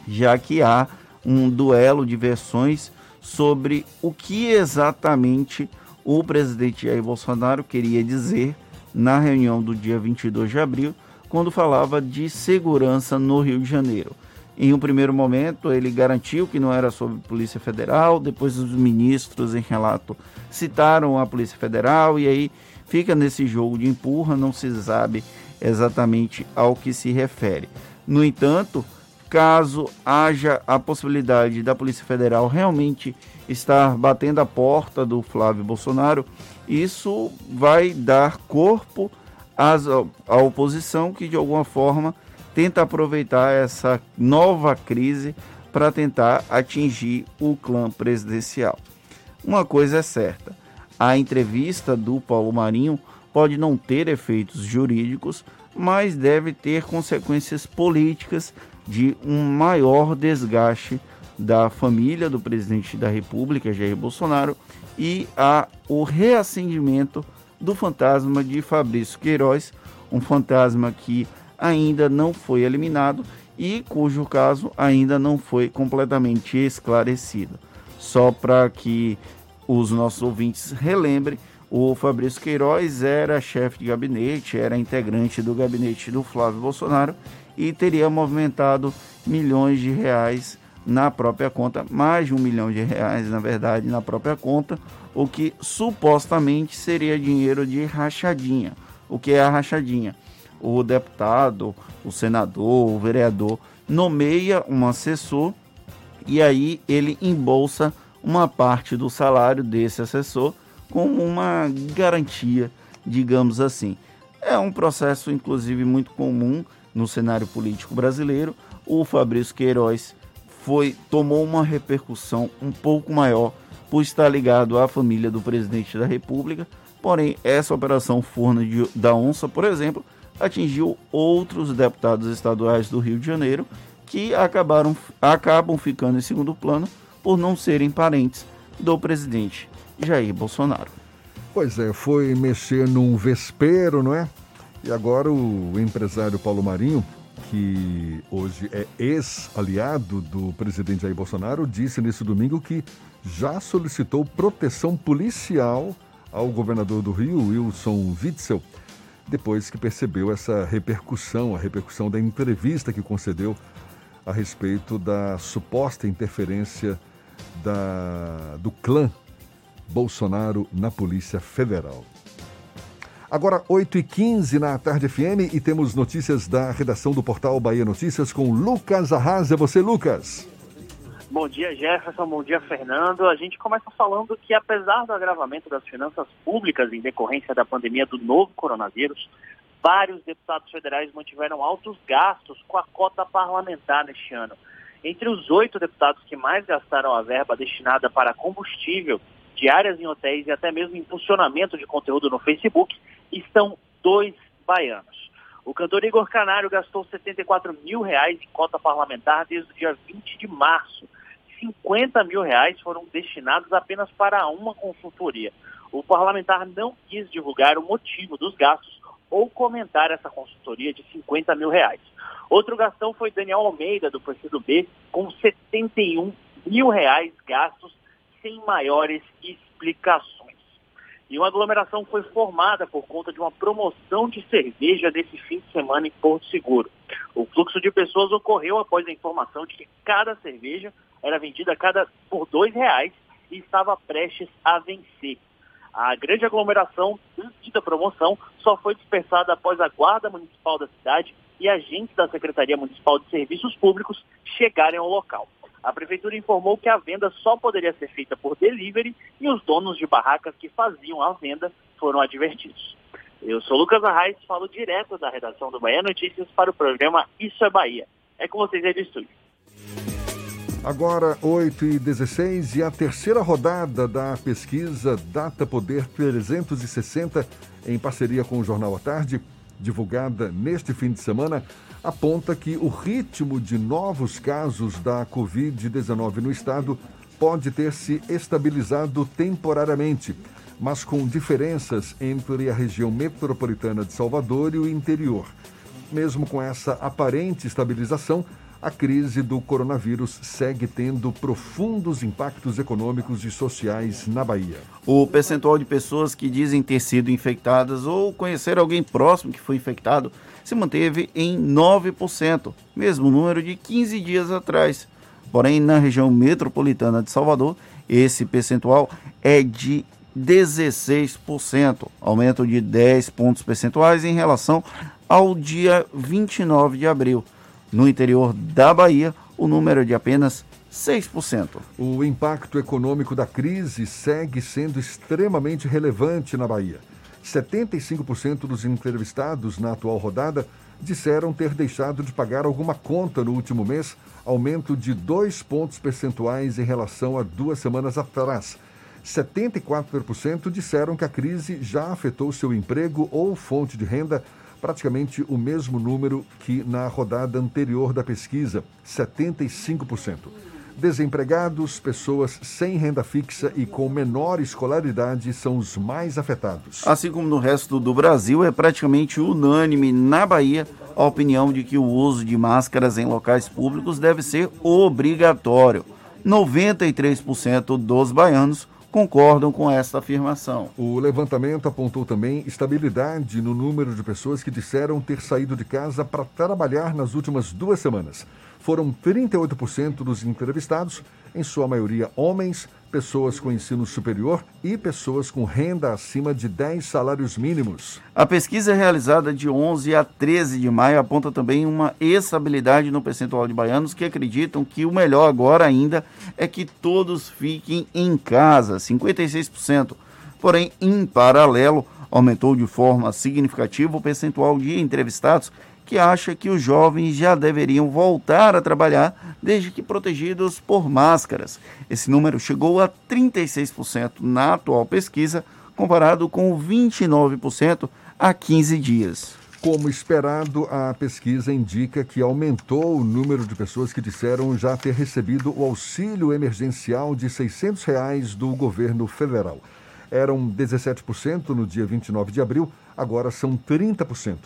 já que há um duelo de versões sobre o que exatamente o presidente Jair Bolsonaro queria dizer na reunião do dia 22 de abril, quando falava de segurança no Rio de Janeiro. Em um primeiro momento, ele garantiu que não era sobre Polícia Federal, depois os ministros em relato citaram a Polícia Federal e aí fica nesse jogo de empurra, não se sabe exatamente ao que se refere. No entanto, caso haja a possibilidade da Polícia Federal realmente estar batendo a porta do Flávio Bolsonaro, isso vai dar corpo às, à oposição que de alguma forma tenta aproveitar essa nova crise para tentar atingir o clã presidencial. Uma coisa é certa: a entrevista do Paulo Marinho pode não ter efeitos jurídicos, mas deve ter consequências políticas de um maior desgaste da família do presidente da República, Jair Bolsonaro, e a, o reacendimento do fantasma de Fabrício Queiroz, um fantasma que ainda não foi eliminado e cujo caso ainda não foi completamente esclarecido. Só para que os nossos ouvintes relembrem, o Fabrício Queiroz era chefe de gabinete, era integrante do gabinete do Flávio Bolsonaro e teria movimentado milhões de reais na própria conta, mais de um milhão de reais, na verdade, na própria conta, o que supostamente seria dinheiro de rachadinha. O que é a rachadinha? O deputado, o senador, o vereador nomeia um assessor e aí ele embolsa uma parte do salário desse assessor como uma garantia, digamos assim. É um processo, inclusive, muito comum no cenário político brasileiro. O Fabrício Queiroz foi tomou uma repercussão um pouco maior por estar ligado à família do presidente da República. Porém, essa operação Forno de, da Onça, por exemplo, atingiu outros deputados estaduais do Rio de Janeiro que acabaram acabam ficando em segundo plano por não serem parentes, do presidente Jair Bolsonaro. Pois é, foi mexer num vespeiro, não é? E agora o empresário Paulo Marinho, que hoje é ex-aliado do presidente Jair Bolsonaro, disse nesse domingo que já solicitou proteção policial ao governador do Rio, Wilson Witzel, depois que percebeu essa repercussão, a repercussão da entrevista que concedeu a respeito da suposta interferência da, do clã Bolsonaro na Polícia Federal. Agora, 8h15 na Tarde FM e temos notícias da redação do portal Bahia Notícias com Lucas Arrasa. Você, Lucas. Bom dia, Jefferson. Bom dia, Fernando. A gente começa falando que, apesar do agravamento das finanças públicas em decorrência da pandemia do novo coronavírus, vários deputados federais mantiveram altos gastos com a cota parlamentar neste ano. Entre os oito deputados que mais gastaram a verba destinada para combustível, diárias em hotéis e até mesmo impulsionamento de conteúdo no Facebook, estão dois baianos. O cantor Igor Canário gastou 74 mil reais em cota parlamentar desde o dia 20 de março 50 mil reais foram destinados apenas para uma consultoria. O parlamentar não quis divulgar o motivo dos gastos ou comentar essa consultoria de 50 mil reais. Outro gastão foi Daniel Almeida, do PCdoB, com 71 mil reais gastos sem maiores explicações. E uma aglomeração foi formada por conta de uma promoção de cerveja nesse fim de semana em Porto Seguro. O fluxo de pessoas ocorreu após a informação de que cada cerveja era vendida cada por dois reais e estava prestes a vencer. A grande aglomeração da promoção só foi dispersada após a Guarda Municipal da cidade e agentes da Secretaria Municipal de Serviços Públicos chegarem ao local. A prefeitura informou que a venda só poderia ser feita por delivery e os donos de barracas que faziam a venda foram advertidos. Eu sou Lucas Arraes, falo direto da redação do Bahia Notícias para o programa Isso é Bahia. É com vocês aí do estúdio. Agora, 8 e 16 e a terceira rodada da pesquisa Data Poder 360, em parceria com o Jornal à Tarde, divulgada neste fim de semana, aponta que o ritmo de novos casos da Covid-19 no estado pode ter se estabilizado temporariamente, mas com diferenças entre a região metropolitana de Salvador e o interior. Mesmo com essa aparente estabilização, a crise do coronavírus segue tendo profundos impactos econômicos e sociais na Bahia. O percentual de pessoas que dizem ter sido infectadas ou conhecer alguém próximo que foi infectado se manteve em 9%, mesmo número de 15 dias atrás. Porém, na região metropolitana de Salvador, esse percentual é de 16%, aumento de 10 pontos percentuais em relação ao dia 29 de abril. No interior da Bahia, o número é de apenas 6%. O impacto econômico da crise segue sendo extremamente relevante na Bahia. 75% dos entrevistados na atual rodada disseram ter deixado de pagar alguma conta no último mês, aumento de dois pontos percentuais em relação a duas semanas atrás. 74% disseram que a crise já afetou seu emprego ou fonte de renda, praticamente o mesmo número que na rodada anterior da pesquisa, 75%. Desempregados, pessoas sem renda fixa e com menor escolaridade são os mais afetados. Assim como no resto do Brasil, é praticamente unânime na Bahia a opinião de que o uso de máscaras em locais públicos deve ser obrigatório. 93% dos baianos concordam com esta afirmação. O levantamento apontou também estabilidade no número de pessoas que disseram ter saído de casa para trabalhar nas últimas duas semanas. Foram 38% dos entrevistados, em sua maioria homens, pessoas com ensino superior e pessoas com renda acima de 10 salários mínimos. A pesquisa realizada de 11 a 13 de maio aponta também uma estabilidade no percentual de baianos que acreditam que o melhor agora ainda é que todos fiquem em casa, 56%. Porém, em paralelo, aumentou de forma significativa o percentual de entrevistados que acha que os jovens já deveriam voltar a trabalhar desde que protegidos por máscaras. Esse número chegou a 36% na atual pesquisa, comparado com 29% há 15 dias. Como esperado, a pesquisa indica que aumentou o número de pessoas que disseram já ter recebido o auxílio emergencial de 600 reais do governo federal. Eram 17% no dia 29 de abril, agora são 30%.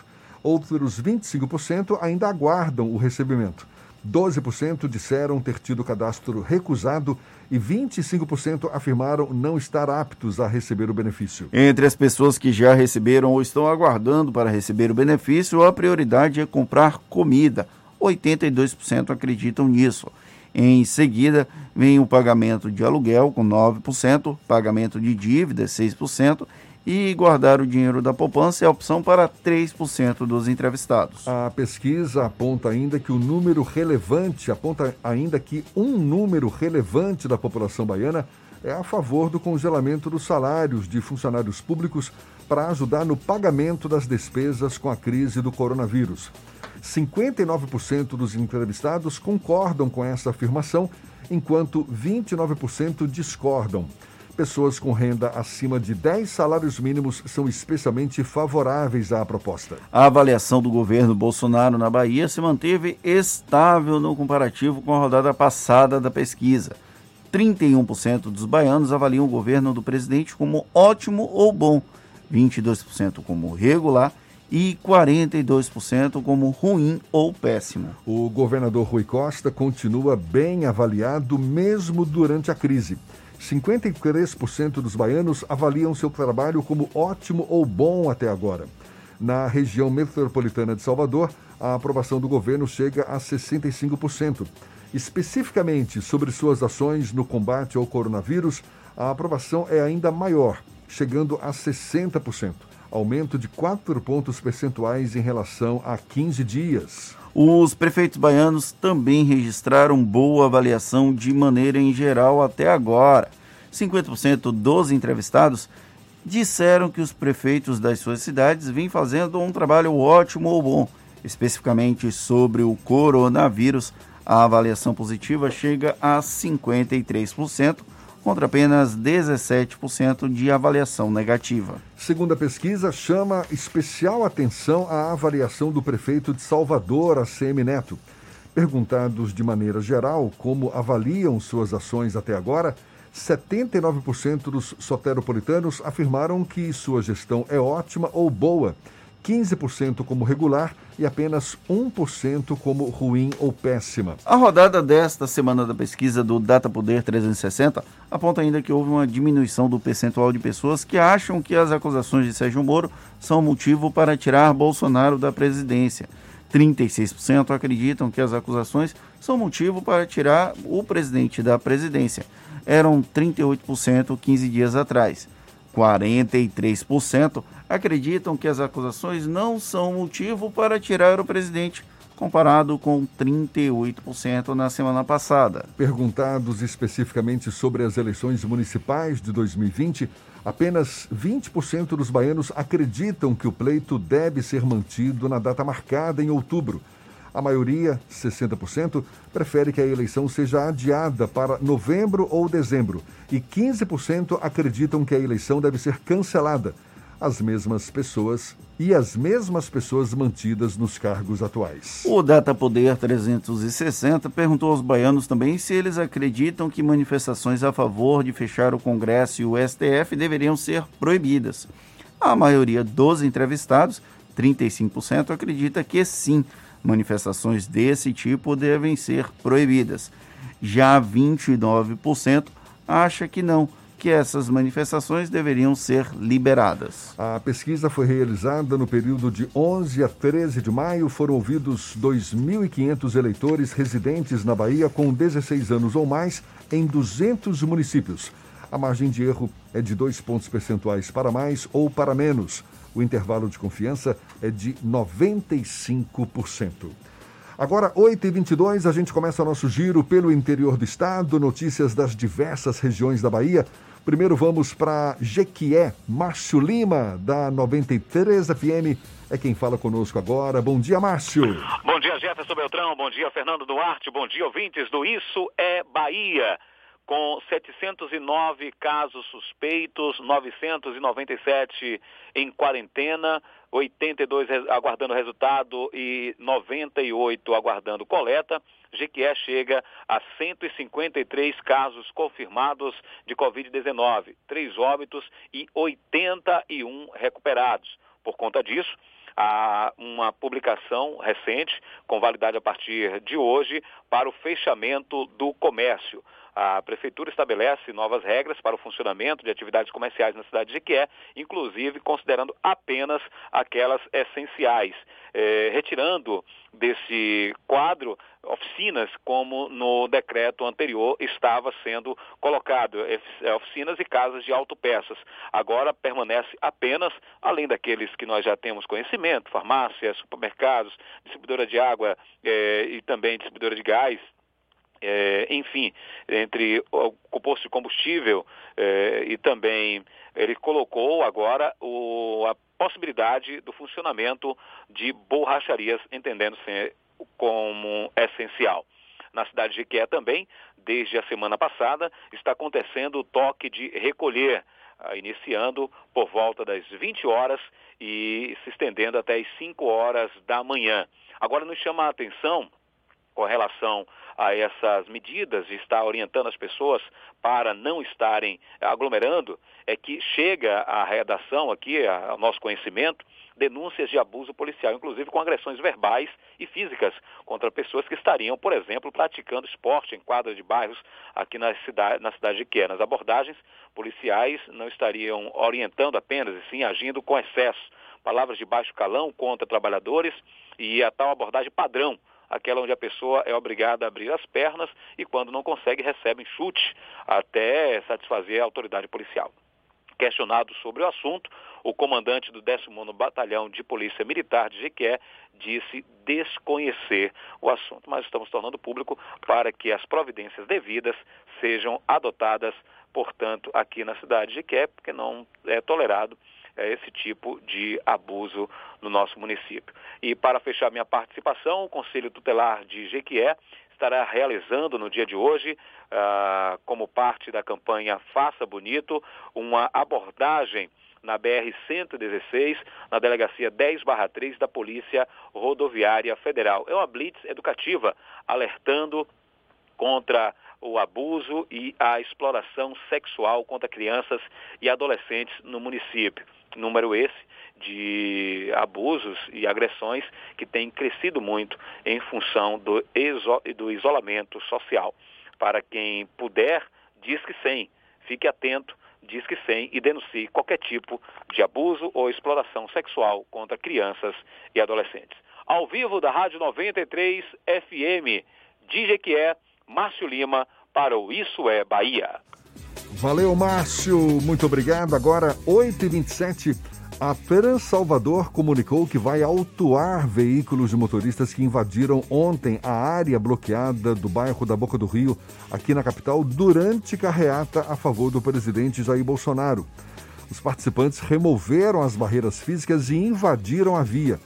Outros 25% ainda aguardam o recebimento. 12% disseram ter tido cadastro recusado e 25% afirmaram não estar aptos a receber o benefício. Entre as pessoas que já receberam ou estão aguardando para receber o benefício, a prioridade é comprar comida. 82% acreditam nisso. Em seguida, vem o pagamento de aluguel, com 9%, pagamento de dívida, 6%, e guardar o dinheiro da poupança é a opção para 3% dos entrevistados. A pesquisa aponta ainda que o número relevante, aponta ainda que um número relevante da população baiana é a favor do congelamento dos salários de funcionários públicos para ajudar no pagamento das despesas com a crise do coronavírus. 59% dos entrevistados concordam com essa afirmação, enquanto 29% discordam. Pessoas com renda acima de 10 salários mínimos são especialmente favoráveis à proposta. A avaliação do governo Bolsonaro na Bahia se manteve estável no comparativo com a rodada passada da pesquisa. 31% dos baianos avaliam o governo do presidente como ótimo ou bom, 22% como regular e 42% como ruim ou péssimo. O governador Rui Costa continua bem avaliado mesmo durante a crise. 53% dos baianos avaliam seu trabalho como ótimo ou bom até agora. Na região metropolitana de Salvador, a aprovação do governo chega a 65%. Especificamente sobre suas ações no combate ao coronavírus, a aprovação é ainda maior, chegando a 60%, aumento de 4 pontos percentuais em relação a 15 dias. Os prefeitos baianos também registraram boa avaliação de maneira em geral até agora. 50% dos entrevistados disseram que os prefeitos das suas cidades vêm fazendo um trabalho ótimo ou bom. Especificamente sobre o coronavírus, a avaliação positiva chega a 53%, contra apenas 17% de avaliação negativa. Segundo a pesquisa, chama especial atenção a avaliação do prefeito de Salvador, ACM Neto. Perguntados de maneira geral como avaliam suas ações até agora, 79% dos soteropolitanos afirmaram que sua gestão é ótima ou boa, 15% como regular e apenas 1% como ruim ou péssima. A rodada desta semana da pesquisa do Data Poder 360 aponta ainda que houve uma diminuição do percentual de pessoas que acham que as acusações de Sérgio Moro são motivo para tirar Bolsonaro da presidência. 36% acreditam que as acusações são motivo para tirar o presidente da presidência. Eram 38% 15 dias atrás. 43% acreditam que as acusações não são motivo para tirar o presidente, comparado com 38% na semana passada. Perguntados especificamente sobre as eleições municipais de 2020, apenas 20% dos baianos acreditam que o pleito deve ser mantido na data marcada em outubro. A maioria, 60%, prefere que a eleição seja adiada para novembro ou dezembro e 15% acreditam que a eleição deve ser cancelada. As mesmas pessoas e as mesmas pessoas mantidas nos cargos atuais. O Data Poder 360 perguntou aos baianos também se eles acreditam que manifestações a favor de fechar o Congresso e o STF deveriam ser proibidas. A maioria dos entrevistados, 35%, acredita que sim, manifestações desse tipo devem ser proibidas. Já 29% acha que não, que essas manifestações deveriam ser liberadas. A pesquisa foi realizada no período de 11 a 13 de maio. Foram ouvidos 2.500 eleitores residentes na Bahia com 16 anos ou mais em 200 municípios. A margem de erro é de dois pontos percentuais para mais ou para menos. O intervalo de confiança é de 95%. Agora, 8h22, a gente começa nosso giro pelo interior do estado, notícias das diversas regiões da Bahia. Primeiro vamos para Jequié. Márcio Lima, da 93 FM, é quem fala conosco agora. Bom dia, Márcio. Bom dia, Jefferson Beltrão. Bom dia, Fernando Duarte. Bom dia, ouvintes do Isso é Bahia com 709 casos suspeitos, 997 em quarentena. 82 aguardando resultado e 98 aguardando coleta. Jequié chega a 153 casos confirmados de Covid-19, 3 óbitos e 81 recuperados. Por conta disso, há uma publicação recente, com validade a partir de hoje, para o fechamento do comércio. A Prefeitura estabelece novas regras para o funcionamento de atividades comerciais na cidade de Jequié, inclusive considerando apenas aquelas essenciais, eh, retirando desse quadro oficinas, como no decreto anterior estava sendo colocado, eh, oficinas e casas de autopeças. Agora permanece apenas, além daqueles que nós já temos conhecimento, farmácias, supermercados, distribuidora de água eh, e também distribuidora de gás, é, enfim, entre o, o posto de combustível é, e também ele colocou agora o, a possibilidade do funcionamento de borracharias, entendendo-se como essencial. Na cidade de Iqué também, desde a semana passada, está acontecendo o toque de recolher, ah, iniciando por volta das 20 horas e se estendendo até as 5 horas da manhã. Agora nos chama a atenção com relação a essas medidas de estar orientando as pessoas para não estarem aglomerando, é que chega à redação aqui, ao nosso conhecimento, denúncias de abuso policial, inclusive com agressões verbais e físicas contra pessoas que estariam, por exemplo, praticando esporte em quadras de bairros aqui na cidade, na cidade de Quer. Nas abordagens policiais não estariam orientando apenas, e sim agindo com excesso. Palavras de baixo calão contra trabalhadores e a tal abordagem padrão aquela onde a pessoa é obrigada a abrir as pernas e quando não consegue recebe chute até satisfazer a autoridade policial. Questionado sobre o assunto, o comandante do 19º Batalhão de Polícia Militar de Jequié disse desconhecer o assunto, mas estamos tornando público para que as providências devidas sejam adotadas, portanto, aqui na cidade de Jequié, porque não é tolerado é, esse tipo de abuso no nosso município. E para fechar minha participação, o Conselho Tutelar de Jequié estará realizando no dia de hoje, ah, como parte da campanha Faça Bonito, uma abordagem na BR-116, na delegacia 10-3 da Polícia Rodoviária Federal. É uma blitz educativa alertando contra o abuso e a exploração sexual contra crianças e adolescentes no município número esse de abusos e agressões que tem crescido muito em função do, iso, do isolamento social. Para quem puder, diz que sim, fique atento, diz que sim e denuncie qualquer tipo de abuso ou exploração sexual contra crianças e adolescentes. Ao vivo da Rádio 93 FM, DJ que é Márcio Lima para o Isso é Bahia. Valeu, Márcio. Muito obrigado. Agora, 8h27. A Feran Salvador comunicou que vai autuar veículos de motoristas que invadiram ontem a área bloqueada do bairro da Boca do Rio, aqui na capital, durante carreata a favor do presidente Jair Bolsonaro. Os participantes removeram as barreiras físicas e invadiram a via.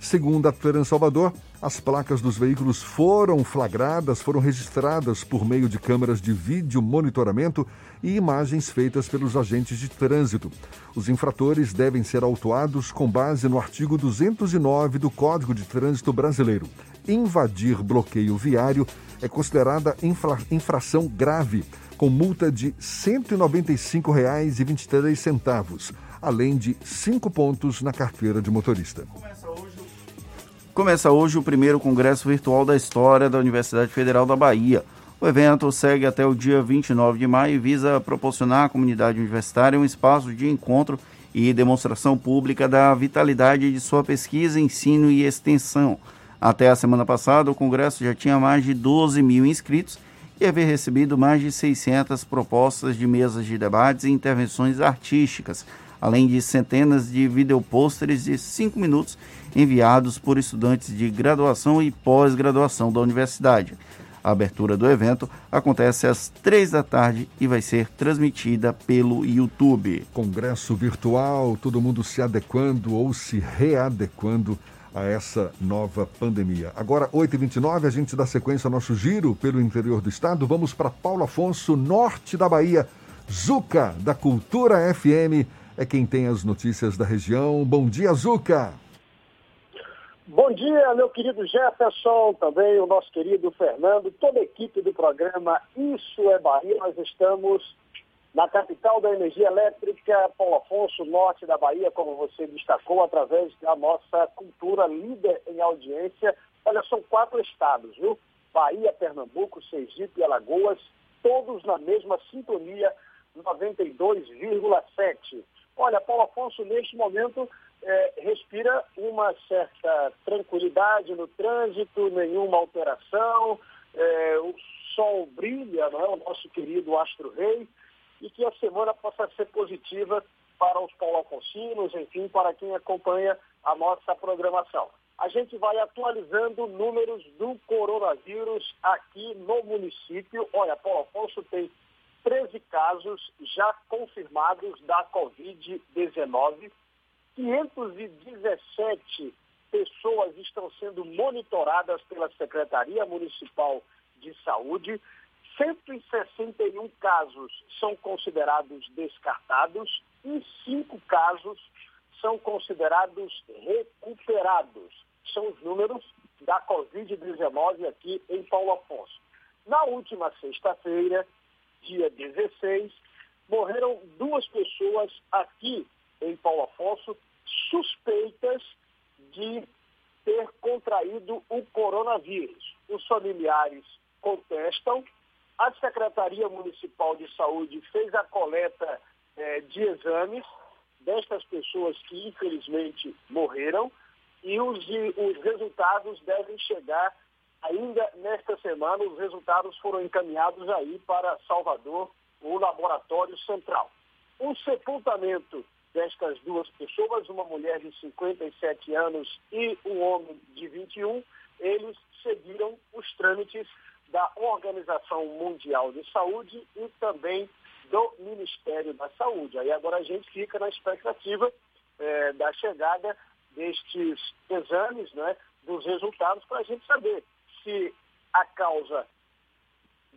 Segundo a Feran Salvador, as placas dos veículos foram flagradas, foram registradas por meio de câmeras de vídeo monitoramento e imagens feitas pelos agentes de trânsito. Os infratores devem ser autuados com base no artigo 209 do Código de Trânsito Brasileiro. Invadir bloqueio viário é considerada infra infração grave, com multa de R$ 195,23, além de cinco pontos na carteira de motorista. Começa hoje o primeiro Congresso Virtual da História da Universidade Federal da Bahia. O evento segue até o dia 29 de maio e visa proporcionar à comunidade universitária um espaço de encontro e demonstração pública da vitalidade de sua pesquisa, ensino e extensão. Até a semana passada, o Congresso já tinha mais de 12 mil inscritos e havia recebido mais de 600 propostas de mesas de debates e intervenções artísticas, além de centenas de videopôsteres de 5 minutos enviados por estudantes de graduação e pós-graduação da universidade. A abertura do evento acontece às três da tarde e vai ser transmitida pelo YouTube. Congresso virtual, todo mundo se adequando ou se readequando a essa nova pandemia. Agora, 8h29, a gente dá sequência ao nosso giro pelo interior do estado. Vamos para Paulo Afonso, norte da Bahia. Zuca, da Cultura FM, é quem tem as notícias da região. Bom dia, Zuca! Bom dia, meu querido Jefferson, também o nosso querido Fernando, toda a equipe do programa Isso é Bahia. Nós estamos na capital da energia elétrica, Paulo Afonso, norte da Bahia, como você destacou, através da nossa cultura líder em audiência. Olha, são quatro estados, viu? Bahia, Pernambuco, Sergipe e Alagoas, todos na mesma sintonia, 92,7. Olha, Paulo Afonso, neste momento, é, respira uma certa tranquilidade no trânsito, nenhuma alteração, é, o sol brilha, não é? o nosso querido Astro Rei, e que a semana possa ser positiva para os paulo-afonsinos, enfim, para quem acompanha a nossa programação. A gente vai atualizando números do coronavírus aqui no município. Olha, Paulo Afonso tem 13 casos já confirmados da Covid-19. 517 pessoas estão sendo monitoradas pela Secretaria Municipal de Saúde. 161 casos são considerados descartados e cinco casos são considerados recuperados. São os números da Covid-19 aqui em Paulo Afonso. Na última sexta-feira, dia 16, morreram duas pessoas aqui em Paulo Afonso suspeitas de ter contraído o coronavírus. Os familiares contestam a Secretaria Municipal de Saúde fez a coleta eh, de exames destas pessoas que infelizmente morreram e os, os resultados devem chegar ainda nesta semana. Os resultados foram encaminhados aí para Salvador, o laboratório central. O sepultamento destas duas pessoas, uma mulher de 57 anos e um homem de 21, eles seguiram os trâmites da Organização Mundial de Saúde e também do Ministério da Saúde. Aí agora a gente fica na expectativa é, da chegada destes exames, né, dos resultados, para a gente saber se a causa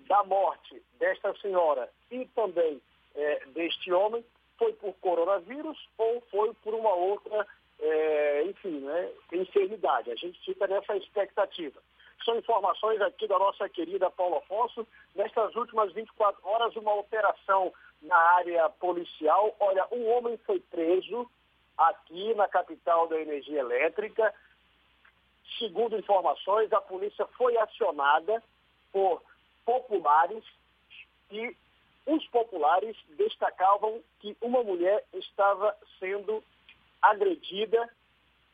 da morte desta senhora e também é, deste homem foi por coronavírus ou foi por uma outra, é, enfim, né, enfermidade. A gente fica nessa expectativa. São informações aqui da nossa querida Paulo Afonso. Nestas últimas 24 horas, uma operação na área policial. Olha, um homem foi preso aqui na capital da energia elétrica. Segundo informações, a polícia foi acionada por populares e os populares destacavam que uma mulher estava sendo agredida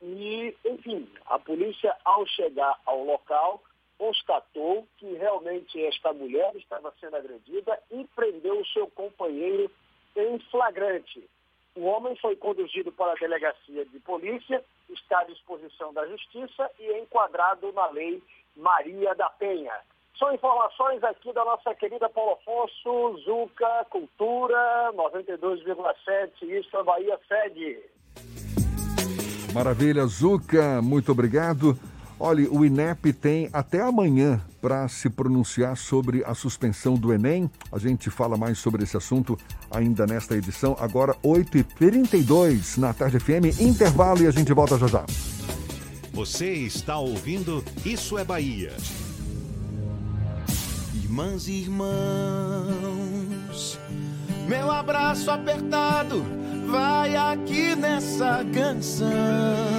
e, enfim, a polícia, ao chegar ao local, constatou que realmente esta mulher estava sendo agredida e prendeu o seu companheiro em flagrante. O homem foi conduzido para a delegacia de polícia, está à disposição da justiça e é enquadrado na lei Maria da Penha. São informações aqui da nossa querida Paulo Afonso, Zuca, Cultura, 92,7, isso a Bahia segue. Maravilha, Zuca, muito obrigado. Olha, o INEP tem até amanhã para se pronunciar sobre a suspensão do Enem. A gente fala mais sobre esse assunto ainda nesta edição. Agora, 8h32 na Tarde FM. Intervalo e a gente volta já já. Você está ouvindo Isso é Bahia. Irmãs e irmãos, meu abraço apertado vai aqui nessa canção.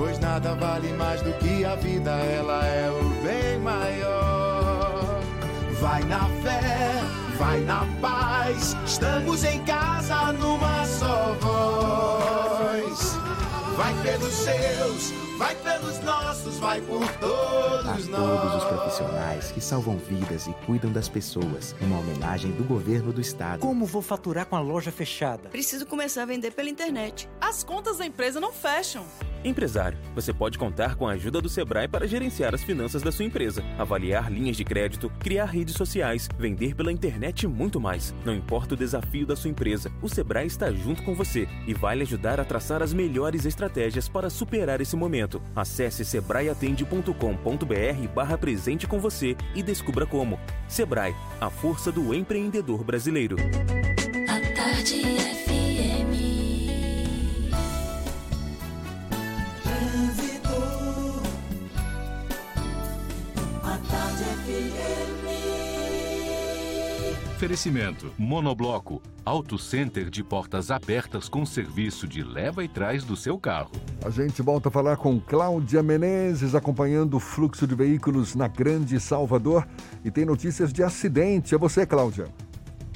Pois nada vale mais do que a vida, ela é o bem maior. Vai na fé, vai na paz, estamos em casa numa só voz. Vai pelos seus, vai pelos nossos, vai por todos a nós. todos os profissionais que salvam vidas e cuidam das pessoas. Uma homenagem do governo do estado. Como vou faturar com a loja fechada? Preciso começar a vender pela internet. As contas da empresa não fecham. Empresário, você pode contar com a ajuda do Sebrae para gerenciar as finanças da sua empresa, avaliar linhas de crédito, criar redes sociais, vender pela internet e muito mais. Não importa o desafio da sua empresa, o Sebrae está junto com você e vai lhe ajudar a traçar as melhores estratégias para superar esse momento. Acesse sebraeatende.com.br barra presente com você e descubra como. Sebrae, a força do empreendedor brasileiro. A tarde FM. Trânsito. A tarde FM. Oferecimento: Monobloco, Auto Center de portas abertas com serviço de leva e trás do seu carro. A gente volta a falar com Cláudia Menezes, acompanhando o fluxo de veículos na Grande Salvador. E tem notícias de acidente. É você, Cláudia.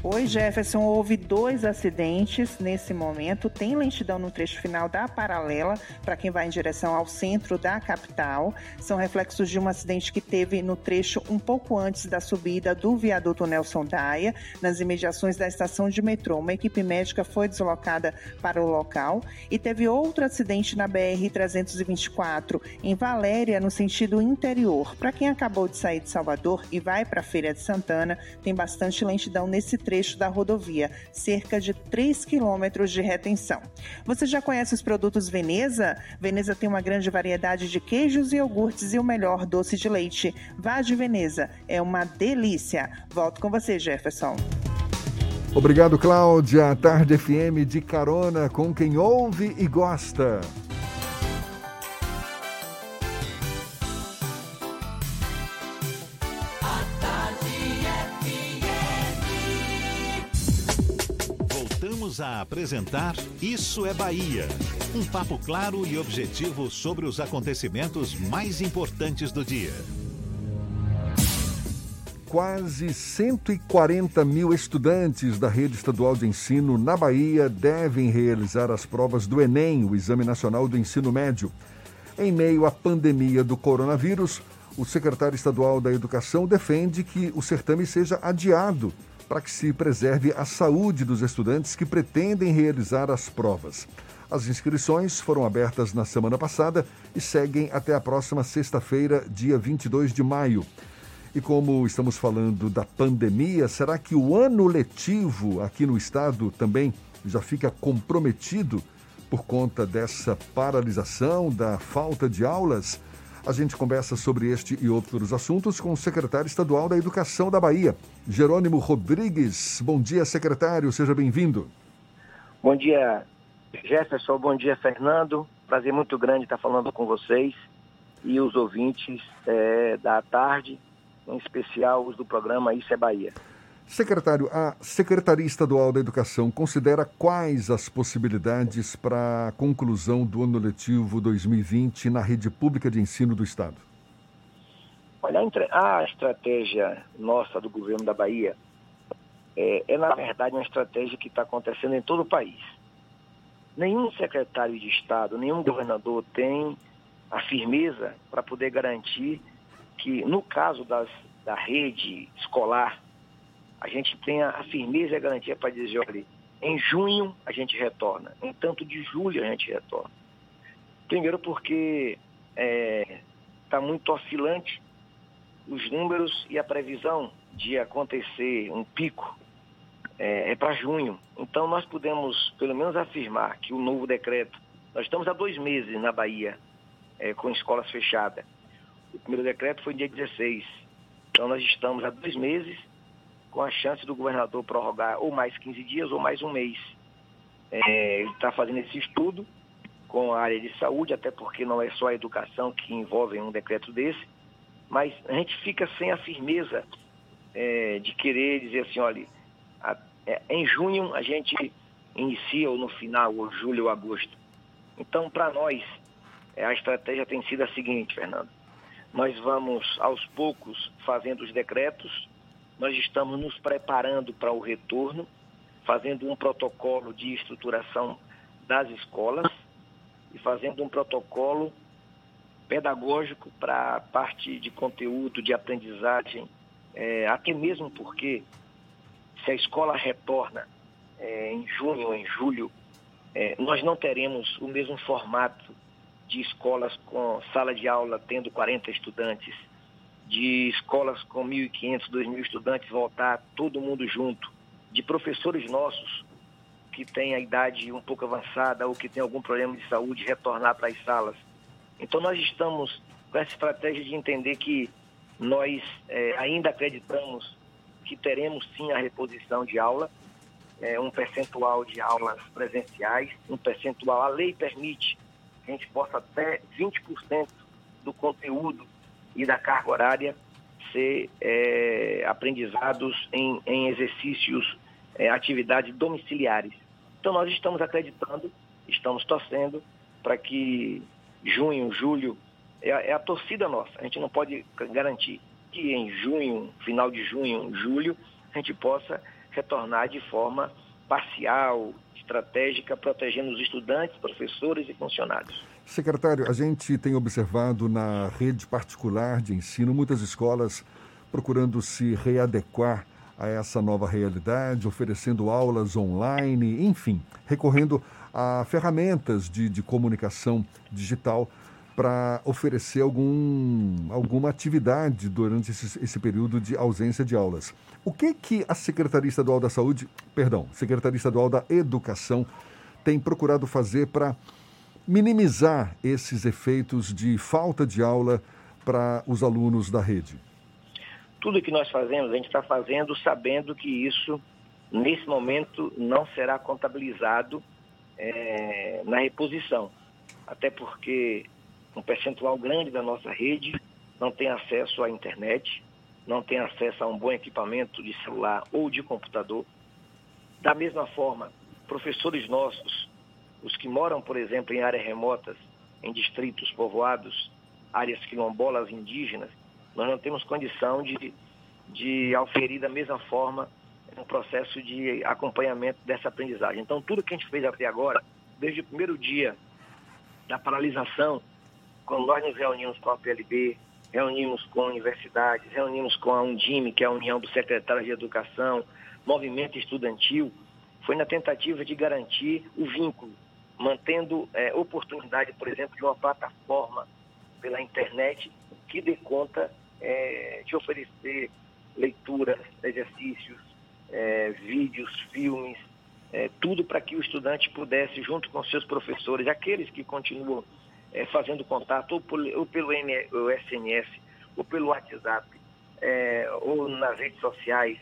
Oi, Jefferson. Houve dois acidentes nesse momento. Tem lentidão no trecho final da paralela para quem vai em direção ao centro da capital. São reflexos de um acidente que teve no trecho um pouco antes da subida do viaduto Nelson Daia, nas imediações da estação de metrô. Uma equipe médica foi deslocada para o local e teve outro acidente na BR 324 em Valéria, no sentido interior. Para quem acabou de sair de Salvador e vai para a Feira de Santana, tem bastante lentidão nesse trecho trecho da rodovia, cerca de 3 quilômetros de retenção. Você já conhece os produtos Veneza? Veneza tem uma grande variedade de queijos e iogurtes e o melhor doce de leite. Vá de Veneza, é uma delícia. Volto com você, Jefferson. Obrigado, Cláudia. Tarde FM de carona com quem ouve e gosta. Voltamos a apresentar Isso é Bahia. Um papo claro e objetivo sobre os acontecimentos mais importantes do dia. Quase 140 mil estudantes da rede estadual de ensino na Bahia devem realizar as provas do Enem, o Exame Nacional do Ensino Médio. Em meio à pandemia do coronavírus, o secretário estadual da Educação defende que o certame seja adiado para que se preserve a saúde dos estudantes que pretendem realizar as provas. As inscrições foram abertas na semana passada e seguem até a próxima sexta-feira, dia 22 de maio. E como estamos falando da pandemia, será que o ano letivo aqui no estado também já fica comprometido por conta dessa paralisação, da falta de aulas? A gente conversa sobre este e outros assuntos com o secretário estadual da Educação da Bahia, Jerônimo Rodrigues. Bom dia, secretário, seja bem-vindo. Bom dia, Jefferson. Bom dia, Fernando. Prazer muito grande estar falando com vocês e os ouvintes é, da tarde, em especial os do programa Isso é Bahia. Secretário, a Secretaria Estadual da Educação considera quais as possibilidades para a conclusão do ano letivo 2020 na rede pública de ensino do Estado? Olha, a estratégia nossa do governo da Bahia é, é na verdade, uma estratégia que está acontecendo em todo o país. Nenhum secretário de Estado, nenhum governador tem a firmeza para poder garantir que, no caso das, da rede escolar, a gente tenha a firmeza e a garantia para dizer, olha, em junho a gente retorna, em tanto de julho a gente retorna. Primeiro porque está é, tá muito oscilante os números e a previsão de acontecer um pico é, é para junho. Então nós podemos pelo menos afirmar que o novo decreto, nós estamos há dois meses na Bahia é, com escolas fechadas. O primeiro decreto foi dia 16. Então nós estamos há dois meses com a chance do governador prorrogar ou mais 15 dias ou mais um mês. É, ele está fazendo esse estudo com a área de saúde, até porque não é só a educação que envolve um decreto desse, mas a gente fica sem a firmeza é, de querer dizer assim, olha, a, é, em junho a gente inicia ou no final, ou julho ou agosto. Então, para nós, é, a estratégia tem sido a seguinte, Fernando. Nós vamos, aos poucos, fazendo os decretos, nós estamos nos preparando para o retorno, fazendo um protocolo de estruturação das escolas e fazendo um protocolo pedagógico para a parte de conteúdo, de aprendizagem, é, até mesmo porque se a escola retorna é, em junho ou em julho, é, nós não teremos o mesmo formato de escolas com sala de aula tendo 40 estudantes, de escolas com 1.500, 2.000 estudantes voltar todo mundo junto, de professores nossos que têm a idade um pouco avançada ou que têm algum problema de saúde retornar para as salas. Então nós estamos com essa estratégia de entender que nós é, ainda acreditamos que teremos sim a reposição de aula, é, um percentual de aulas presenciais, um percentual, a lei permite que a gente possa até 20% do conteúdo e da carga horária ser é, aprendizados em, em exercícios, é, atividades domiciliares. Então nós estamos acreditando, estamos torcendo para que junho, julho, é, é, a torcida nossa. A gente não pode garantir que em junho, final de junho, julho, a gente possa retornar de forma parcial, estratégica, protegendo os estudantes, professores e funcionários. Secretário, a gente tem observado na rede particular de ensino muitas escolas procurando se readequar a essa nova realidade, oferecendo aulas online, enfim, recorrendo a ferramentas de, de comunicação digital para oferecer algum, alguma atividade durante esse, esse, período de ausência de aulas. O que que a Secretaria Estadual da Saúde, perdão, Secretaria Estadual da Educação tem procurado fazer para minimizar esses efeitos de falta de aula para os alunos da rede? Tudo que nós fazemos, a gente está fazendo sabendo que isso, nesse momento, não será contabilizado é, na reposição. Até porque um percentual grande da nossa rede não tem acesso à internet, não tem acesso a um bom equipamento de celular ou de computador. Da mesma forma, professores nossos, os que moram, por exemplo, em áreas remotas, em distritos povoados, áreas quilombolas indígenas, nós não temos condição de, de auferir da mesma forma um processo de acompanhamento dessa aprendizagem. Então, tudo que a gente fez até agora, desde o primeiro dia da paralisação quando nós nos reunimos com a PLB, reunimos com universidades, reunimos com a Undime, que é a União dos Secretários de Educação, movimento estudantil, foi na tentativa de garantir o vínculo, mantendo é, oportunidade, por exemplo, de uma plataforma pela internet que dê conta é, de oferecer leituras, exercícios, é, vídeos, filmes, é, tudo para que o estudante pudesse, junto com seus professores, aqueles que continuam é, fazendo contato ou, por, ou pelo SMS, ou pelo WhatsApp, é, ou nas redes sociais.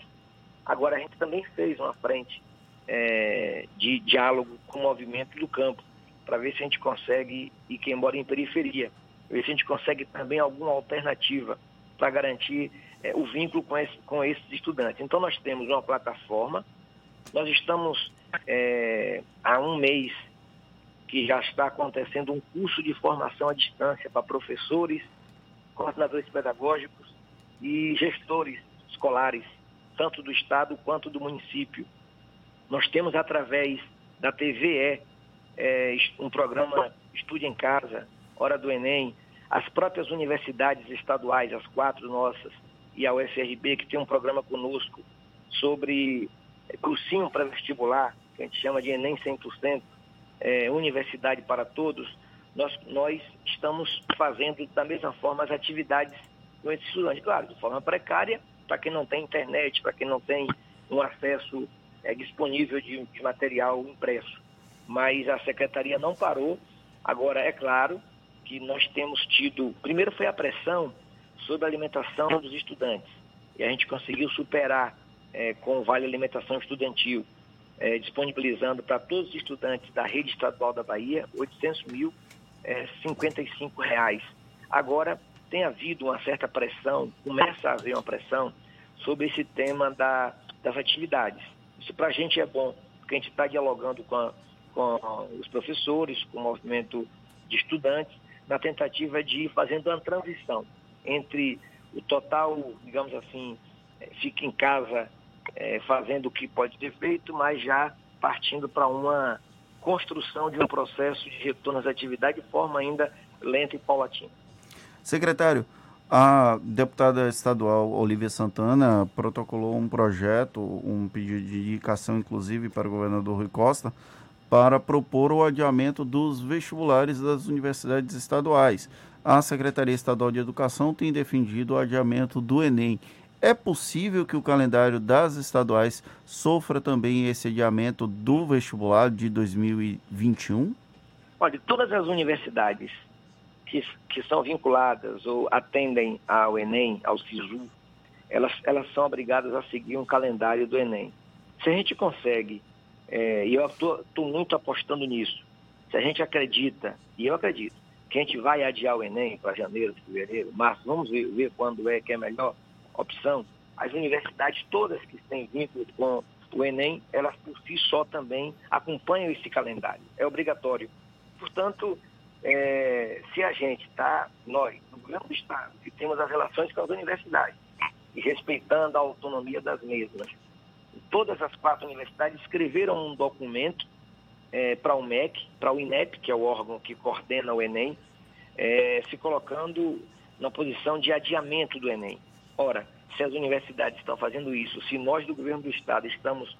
Agora, a gente também fez uma frente é, de diálogo com o movimento do campo, para ver se a gente consegue, e quem mora em periferia, ver se a gente consegue também alguma alternativa para garantir é, o vínculo com, esse, com esses estudantes. Então, nós temos uma plataforma, nós estamos é, há um mês que já está acontecendo um curso de formação à distância para professores, coordenadores pedagógicos e gestores escolares, tanto do Estado quanto do município. Nós temos, através da TVE, é, um programa Estude em Casa, Hora do Enem, as próprias universidades estaduais, as quatro nossas, e a UFRB, que tem um programa conosco sobre cursinho para vestibular, que a gente chama de Enem 100%, é, Universidade para Todos, nós, nós estamos fazendo da mesma forma as atividades com esses estudantes, claro, de forma precária, para quem não tem internet, para quem não tem um acesso é, disponível de, de material impresso. Mas a secretaria não parou. Agora, é claro que nós temos tido. Primeiro foi a pressão sobre a alimentação dos estudantes. E a gente conseguiu superar é, com o Vale Alimentação Estudantil é, disponibilizando para todos os estudantes da rede estadual da Bahia 800 mil é, 55 reais. Agora tem havido uma certa pressão, começa a haver uma pressão sobre esse tema da, das atividades. Isso para a gente é bom, porque a gente está dialogando com, a, com os professores, com o movimento de estudantes, na tentativa de ir fazendo uma transição entre o total, digamos assim, é, fica em casa é, fazendo o que pode ter feito, mas já partindo para uma construção de um processo de retorno às atividades de forma ainda lenta e paulatina. Secretário, a deputada estadual Olivia Santana protocolou um projeto, um pedido de indicação, inclusive, para o governador Rui Costa, para propor o adiamento dos vestibulares das universidades estaduais. A Secretaria Estadual de Educação tem defendido o adiamento do Enem. É possível que o calendário das estaduais sofra também esse adiamento do vestibular de 2021? Olha, todas as universidades que, que são vinculadas ou atendem ao Enem, ao SISU, elas, elas são obrigadas a seguir um calendário do Enem. Se a gente consegue, é, e eu estou muito apostando nisso, se a gente acredita, e eu acredito, que a gente vai adiar o Enem para janeiro, fevereiro, março, vamos ver, ver quando é que é a melhor opção, as universidades todas que têm vínculo com o Enem, elas por si só também acompanham esse calendário. É obrigatório. Portanto, é, se a gente está, nós, no governo do Estado, que temos as relações com as universidades, e respeitando a autonomia das mesmas, todas as quatro universidades escreveram um documento é, para o MEC, para o INEP, que é o órgão que coordena o Enem, é, se colocando na posição de adiamento do Enem. Ora, se as universidades estão fazendo isso, se nós do governo do Estado estamos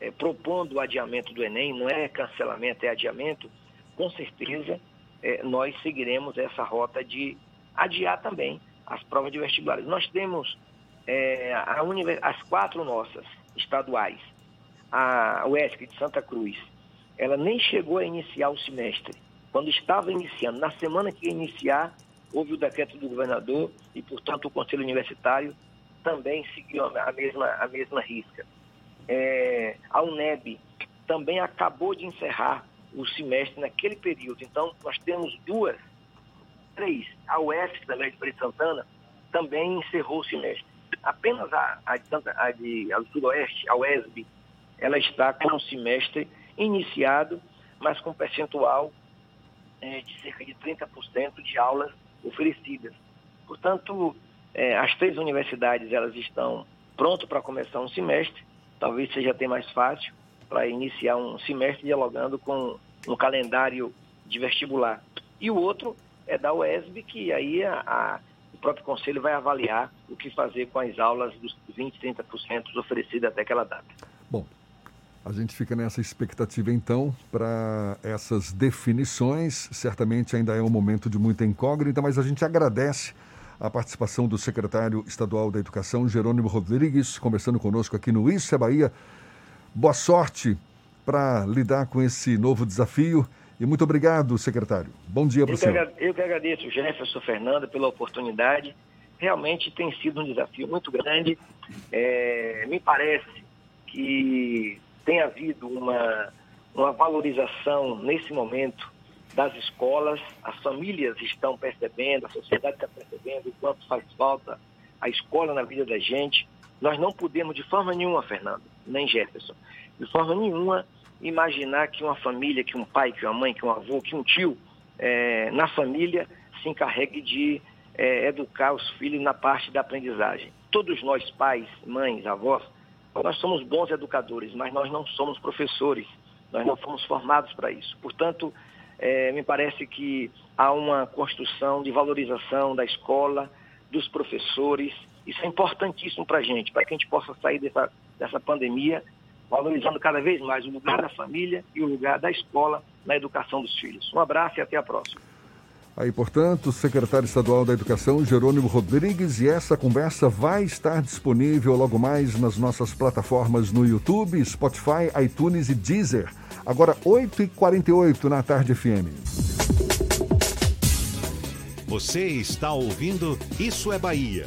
é, propondo o adiamento do Enem, não é cancelamento, é adiamento, com certeza é, nós seguiremos essa rota de adiar também as provas de vestibulares. Nós temos é, as quatro nossas estaduais, a UESC de Santa Cruz, ela nem chegou a iniciar o semestre. Quando estava iniciando, na semana que ia iniciar, houve o decreto do governador e, portanto, o Conselho Universitário também seguiu a mesma, a mesma risca. É, a UNEB também acabou de encerrar o semestre naquele período. Então, nós temos duas, três. A UESC também de Feira Santana também encerrou o semestre. Apenas a, a, a de a do Sudoeste, a UESB, ela está com o semestre iniciado, mas com percentual é, de cerca de 30% de aulas oferecidas. Portanto, é, as três universidades elas estão prontas para começar um semestre, talvez seja até mais fácil para iniciar um semestre dialogando com um calendário de vestibular. E o outro é da UESB, que aí a, a, o próprio conselho vai avaliar o que fazer com as aulas dos 20%, 30% oferecidas até aquela data. Bom, a gente fica nessa expectativa então para essas definições. Certamente ainda é um momento de muita incógnita, mas a gente agradece a participação do secretário estadual da Educação, Jerônimo Rodrigues, conversando conosco aqui no Isso é Bahia. Boa sorte para lidar com esse novo desafio. E muito obrigado, secretário. Bom dia para o senhor. Eu que agradeço, Jefferson Fernando, pela oportunidade. Realmente tem sido um desafio muito grande. É, me parece que tem havido uma, uma valorização nesse momento das escolas, as famílias estão percebendo, a sociedade está percebendo o quanto faz falta a escola na vida da gente. Nós não podemos, de forma nenhuma, Fernando, nem Jefferson, de forma nenhuma, imaginar que uma família, que um pai, que uma mãe, que um avô, que um tio, é, na família, se encarregue de é, educar os filhos na parte da aprendizagem. Todos nós, pais, mães, avós, nós somos bons educadores, mas nós não somos professores, nós não fomos formados para isso. Portanto, é, me parece que há uma construção de valorização da escola, dos professores. Isso é importantíssimo para a gente, para que a gente possa sair dessa, dessa pandemia valorizando cada vez mais o lugar da família e o lugar da escola na educação dos filhos. Um abraço e até a próxima. Aí, portanto, o secretário estadual da Educação, Jerônimo Rodrigues, e essa conversa vai estar disponível logo mais nas nossas plataformas no YouTube, Spotify, iTunes e Deezer. Agora, 8h48 na Tarde FM. Você está ouvindo Isso é Bahia.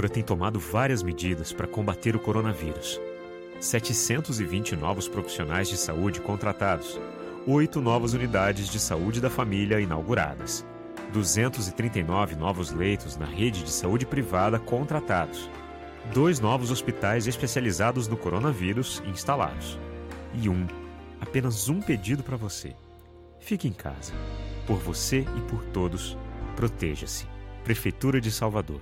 tem tomado várias medidas para combater o coronavírus. 720 novos profissionais de saúde contratados, oito novas unidades de saúde da família inauguradas, 239 novos leitos na rede de saúde privada contratados, dois novos hospitais especializados no coronavírus instalados. E um, apenas um pedido para você. Fique em casa. Por você e por todos, proteja-se. Prefeitura de Salvador.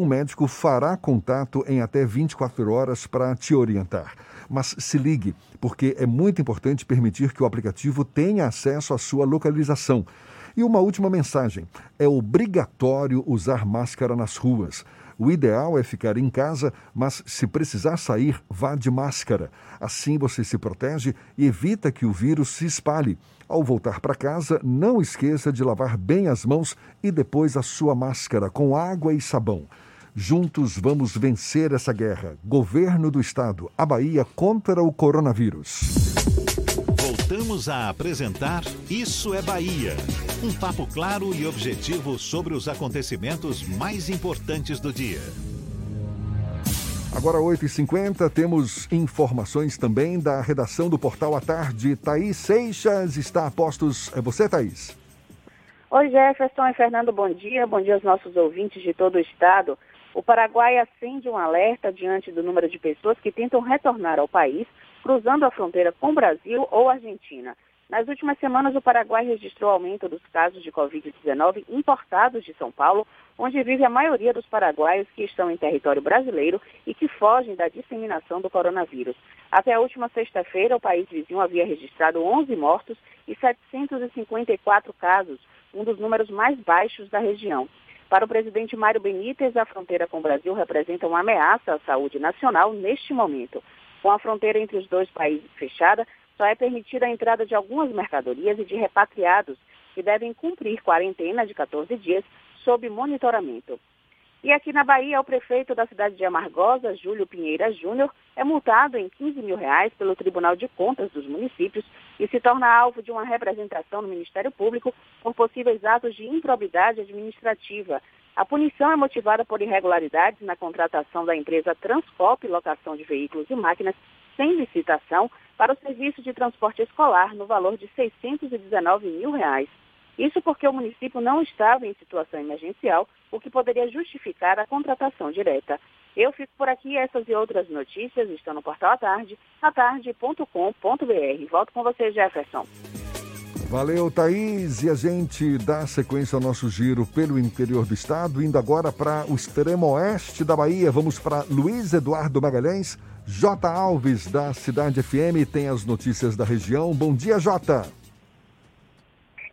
um médico fará contato em até 24 horas para te orientar. Mas se ligue, porque é muito importante permitir que o aplicativo tenha acesso à sua localização. E uma última mensagem: é obrigatório usar máscara nas ruas. O ideal é ficar em casa, mas se precisar sair, vá de máscara. Assim você se protege e evita que o vírus se espalhe. Ao voltar para casa, não esqueça de lavar bem as mãos e depois a sua máscara com água e sabão. Juntos vamos vencer essa guerra. Governo do Estado, a Bahia contra o coronavírus. Voltamos a apresentar Isso é Bahia. Um papo claro e objetivo sobre os acontecimentos mais importantes do dia. Agora 8h50, temos informações também da redação do Portal à Tarde. Thaís Seixas está a postos. É você, Thaís? Oi, Jefferson e Fernando, bom dia. Bom dia aos nossos ouvintes de todo o estado. O Paraguai acende um alerta diante do número de pessoas que tentam retornar ao país cruzando a fronteira com o Brasil ou Argentina. Nas últimas semanas, o Paraguai registrou aumento dos casos de Covid-19 importados de São Paulo, onde vive a maioria dos paraguaios que estão em território brasileiro e que fogem da disseminação do coronavírus. Até a última sexta-feira, o país vizinho havia registrado 11 mortos e 754 casos, um dos números mais baixos da região. Para o presidente Mário Benítez, a fronteira com o Brasil representa uma ameaça à saúde nacional neste momento. Com a fronteira entre os dois países fechada, só é permitida a entrada de algumas mercadorias e de repatriados, que devem cumprir quarentena de 14 dias sob monitoramento. E aqui na Bahia, o prefeito da cidade de Amargosa, Júlio Pinheira Júnior, é multado em 15 mil reais pelo Tribunal de Contas dos municípios e se torna alvo de uma representação no Ministério Público por possíveis atos de improbidade administrativa. A punição é motivada por irregularidades na contratação da empresa Transcop Locação de Veículos e Máquinas sem licitação para o serviço de transporte escolar no valor de 619 mil reais. Isso porque o município não estava em situação emergencial, o que poderia justificar a contratação direta. Eu fico por aqui, essas e outras notícias estão no portal à tarde, atarde.com.br. Volto com você, Jefferson. Valeu, Thaís. E a gente dá sequência ao nosso giro pelo interior do estado, indo agora para o extremo oeste da Bahia. Vamos para Luiz Eduardo Magalhães. J. Alves, da Cidade FM, tem as notícias da região. Bom dia, Jota.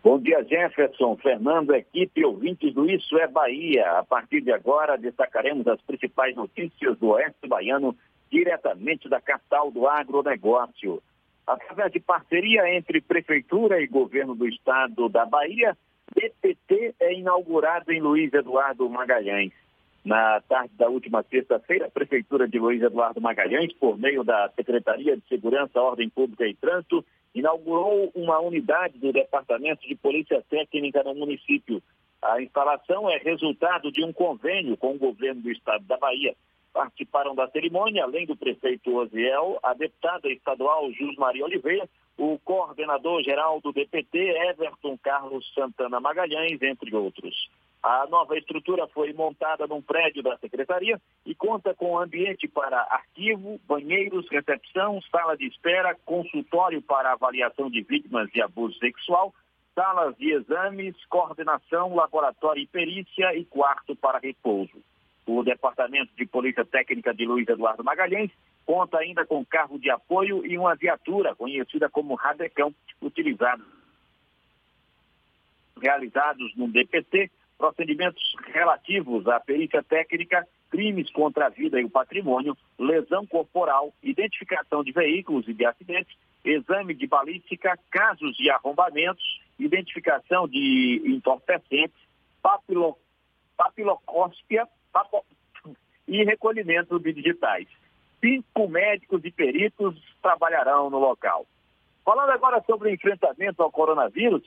Bom dia, Jefferson, Fernando, equipe ouvintes do Isso é Bahia. A partir de agora, destacaremos as principais notícias do Oeste Baiano, diretamente da capital do agronegócio. Através de parceria entre Prefeitura e Governo do Estado da Bahia, DPT é inaugurado em Luiz Eduardo Magalhães. Na tarde da última sexta-feira, a Prefeitura de Luiz Eduardo Magalhães, por meio da Secretaria de Segurança, Ordem Pública e Trânsito, inaugurou uma unidade do Departamento de Polícia Técnica no município. A instalação é resultado de um convênio com o governo do estado da Bahia. Participaram da cerimônia, além do prefeito Oziel, a deputada estadual Jus Maria Oliveira, o coordenador geral do DPT, Everton Carlos Santana Magalhães, entre outros. A nova estrutura foi montada num prédio da secretaria e conta com ambiente para arquivo, banheiros, recepção, sala de espera, consultório para avaliação de vítimas de abuso sexual, salas de exames, coordenação, laboratório e perícia e quarto para repouso. O Departamento de Polícia Técnica de Luiz Eduardo Magalhães conta ainda com carro de apoio e uma viatura conhecida como Radecão, utilizada realizados no DPT procedimentos relativos à perícia técnica, crimes contra a vida e o patrimônio, lesão corporal, identificação de veículos e de acidentes, exame de balística, casos de arrombamentos, identificação de entorpecentes, papilo, papilocóspia papo, [LAUGHS] e recolhimento de digitais. Cinco médicos e peritos trabalharão no local. Falando agora sobre o enfrentamento ao coronavírus,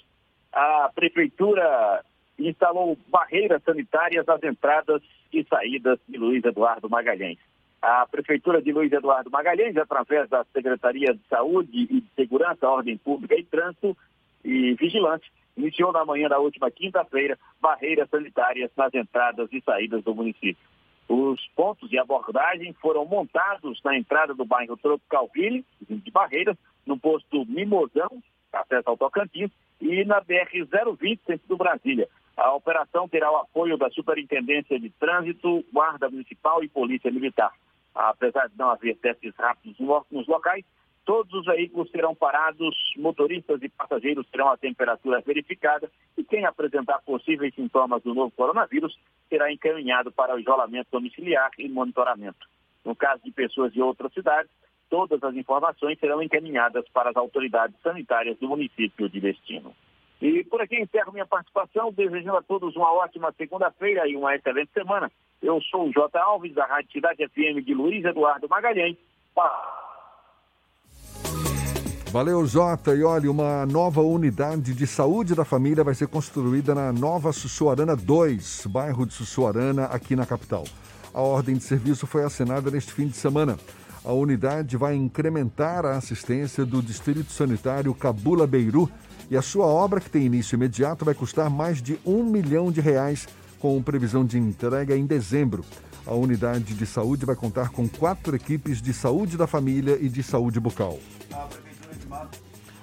a Prefeitura instalou barreiras sanitárias às entradas e saídas de Luiz Eduardo Magalhães. A Prefeitura de Luiz Eduardo Magalhães, através da Secretaria de Saúde e de Segurança, Ordem Pública e Trânsito e Vigilante, iniciou na manhã da última quinta-feira barreiras sanitárias nas entradas e saídas do município. Os pontos de abordagem foram montados na entrada do bairro Tropicalville, de Barreiras, no posto Mimosão, acesso ao Tocantins, e na BR-020, centro do Brasília. A operação terá o apoio da Superintendência de Trânsito, Guarda Municipal e Polícia Militar. Apesar de não haver testes rápidos nos locais, todos os veículos serão parados, motoristas e passageiros terão a temperatura verificada e quem apresentar possíveis sintomas do novo coronavírus será encaminhado para o isolamento domiciliar e monitoramento. No caso de pessoas de outras cidades, todas as informações serão encaminhadas para as autoridades sanitárias do município de destino. E por aqui encerro minha participação, desejando a todos uma ótima segunda-feira e uma excelente semana. Eu sou o J. Alves, da Rádio Cidade FM de Luiz Eduardo Magalhães. Valeu, Jota. E olha, uma nova unidade de saúde da família vai ser construída na Nova Sussuarana 2, bairro de Sussuarana, aqui na capital. A ordem de serviço foi assinada neste fim de semana. A unidade vai incrementar a assistência do Distrito Sanitário Cabula Beiru e a sua obra, que tem início imediato, vai custar mais de um milhão de reais, com previsão de entrega em dezembro. A unidade de saúde vai contar com quatro equipes de saúde da família e de saúde bucal.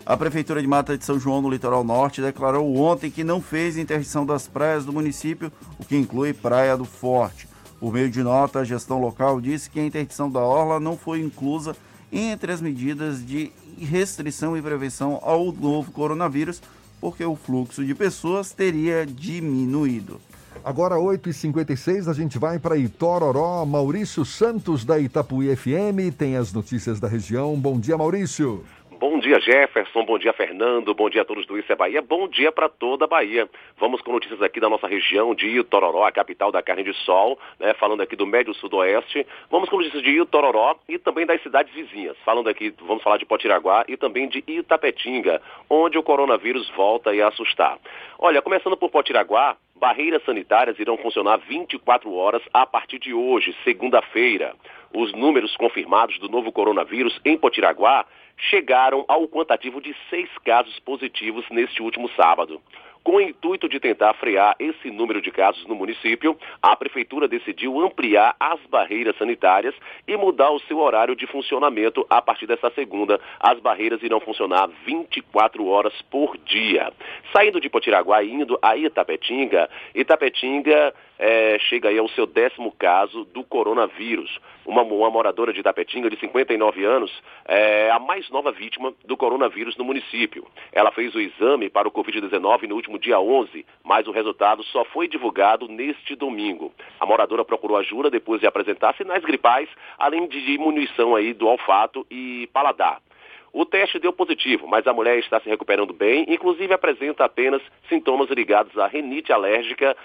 A Prefeitura de Mata de São João, no litoral norte, declarou ontem que não fez interdição das praias do município, o que inclui Praia do Forte. Por meio de nota, a gestão local disse que a interdição da orla não foi inclusa entre as medidas de restrição e prevenção ao novo coronavírus, porque o fluxo de pessoas teria diminuído. Agora, 8h56, a gente vai para Itororó. Maurício Santos, da Itapuí FM, tem as notícias da região. Bom dia, Maurício. Bom dia, Jefferson. Bom dia, Fernando. Bom dia a todos do Isso é Bahia. Bom dia para toda a Bahia. Vamos com notícias aqui da nossa região de Itororó, a capital da carne de sol, né? falando aqui do Médio Sudoeste. Vamos com notícias de Itororó e também das cidades vizinhas. Falando aqui, vamos falar de Potiraguá e também de Itapetinga, onde o coronavírus volta a assustar. Olha, começando por Potiraguá, barreiras sanitárias irão funcionar 24 horas a partir de hoje, segunda-feira. Os números confirmados do novo coronavírus em Potiraguá chegaram ao quantitativo de seis casos positivos neste último sábado. Com o intuito de tentar frear esse número de casos no município, a Prefeitura decidiu ampliar as barreiras sanitárias e mudar o seu horário de funcionamento a partir dessa segunda. As barreiras irão funcionar 24 horas por dia. Saindo de Potiraguá e indo a Itapetinga, Itapetinga é, chega aí ao seu décimo caso do coronavírus. Uma, uma moradora de Itapetinga, de 59 anos, é a mais nova vítima do coronavírus no município. Ela fez o exame para o Covid-19 no último dia 11, mas o resultado só foi divulgado neste domingo. A moradora procurou ajuda depois de apresentar sinais gripais, além de diminuição aí do olfato e paladar. O teste deu positivo, mas a mulher está se recuperando bem, inclusive apresenta apenas sintomas ligados à renite alérgica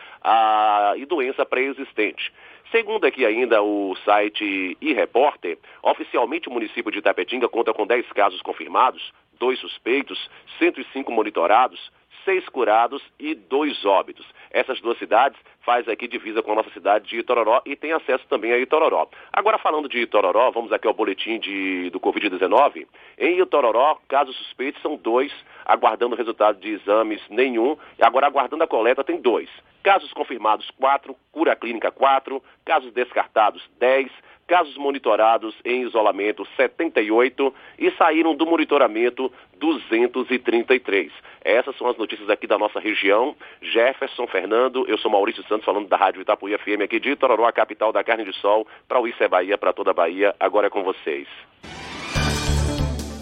e doença pré-existente. Segundo aqui ainda o site e-repórter, oficialmente o município de Itapetinga conta com 10 casos confirmados, dois suspeitos, 105 monitorados, seis curados e dois óbitos. Essas duas cidades faz aqui divisa com a nossa cidade de Itororó e tem acesso também a Itororó. Agora falando de Itororó, vamos aqui ao boletim de, do Covid-19. Em Itororó, casos suspeitos são dois, aguardando o resultado de exames nenhum, e agora aguardando a coleta tem dois. Casos confirmados, quatro, cura clínica, quatro, casos descartados, dez, casos monitorados em isolamento 78 e saíram do monitoramento 233. Essas são as notícias aqui da nossa região. Jefferson Fernando, eu sou Maurício Santos falando da Rádio Itapuí FM aqui de Itororó, a capital da carne de sol, para o Isso é Bahia, para toda a Bahia. Agora é com vocês.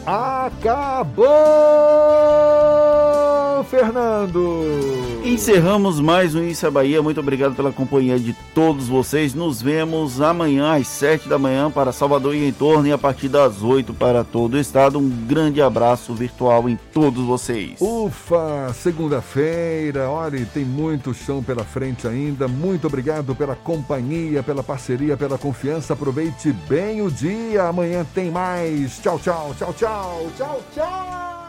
Acabou, Fernando! Encerramos mais um Isso é Bahia. Muito obrigado pela companhia de todos vocês. Nos vemos amanhã às 7 da manhã para Salvador e em torno e a partir das 8 para todo o estado. Um grande abraço virtual em todos vocês. Ufa, segunda-feira. Olha, tem muito chão pela frente ainda. Muito obrigado pela companhia, pela parceria, pela confiança. Aproveite bem o dia. Amanhã tem mais. Tchau, tchau, tchau, tchau. Tchau, tchau.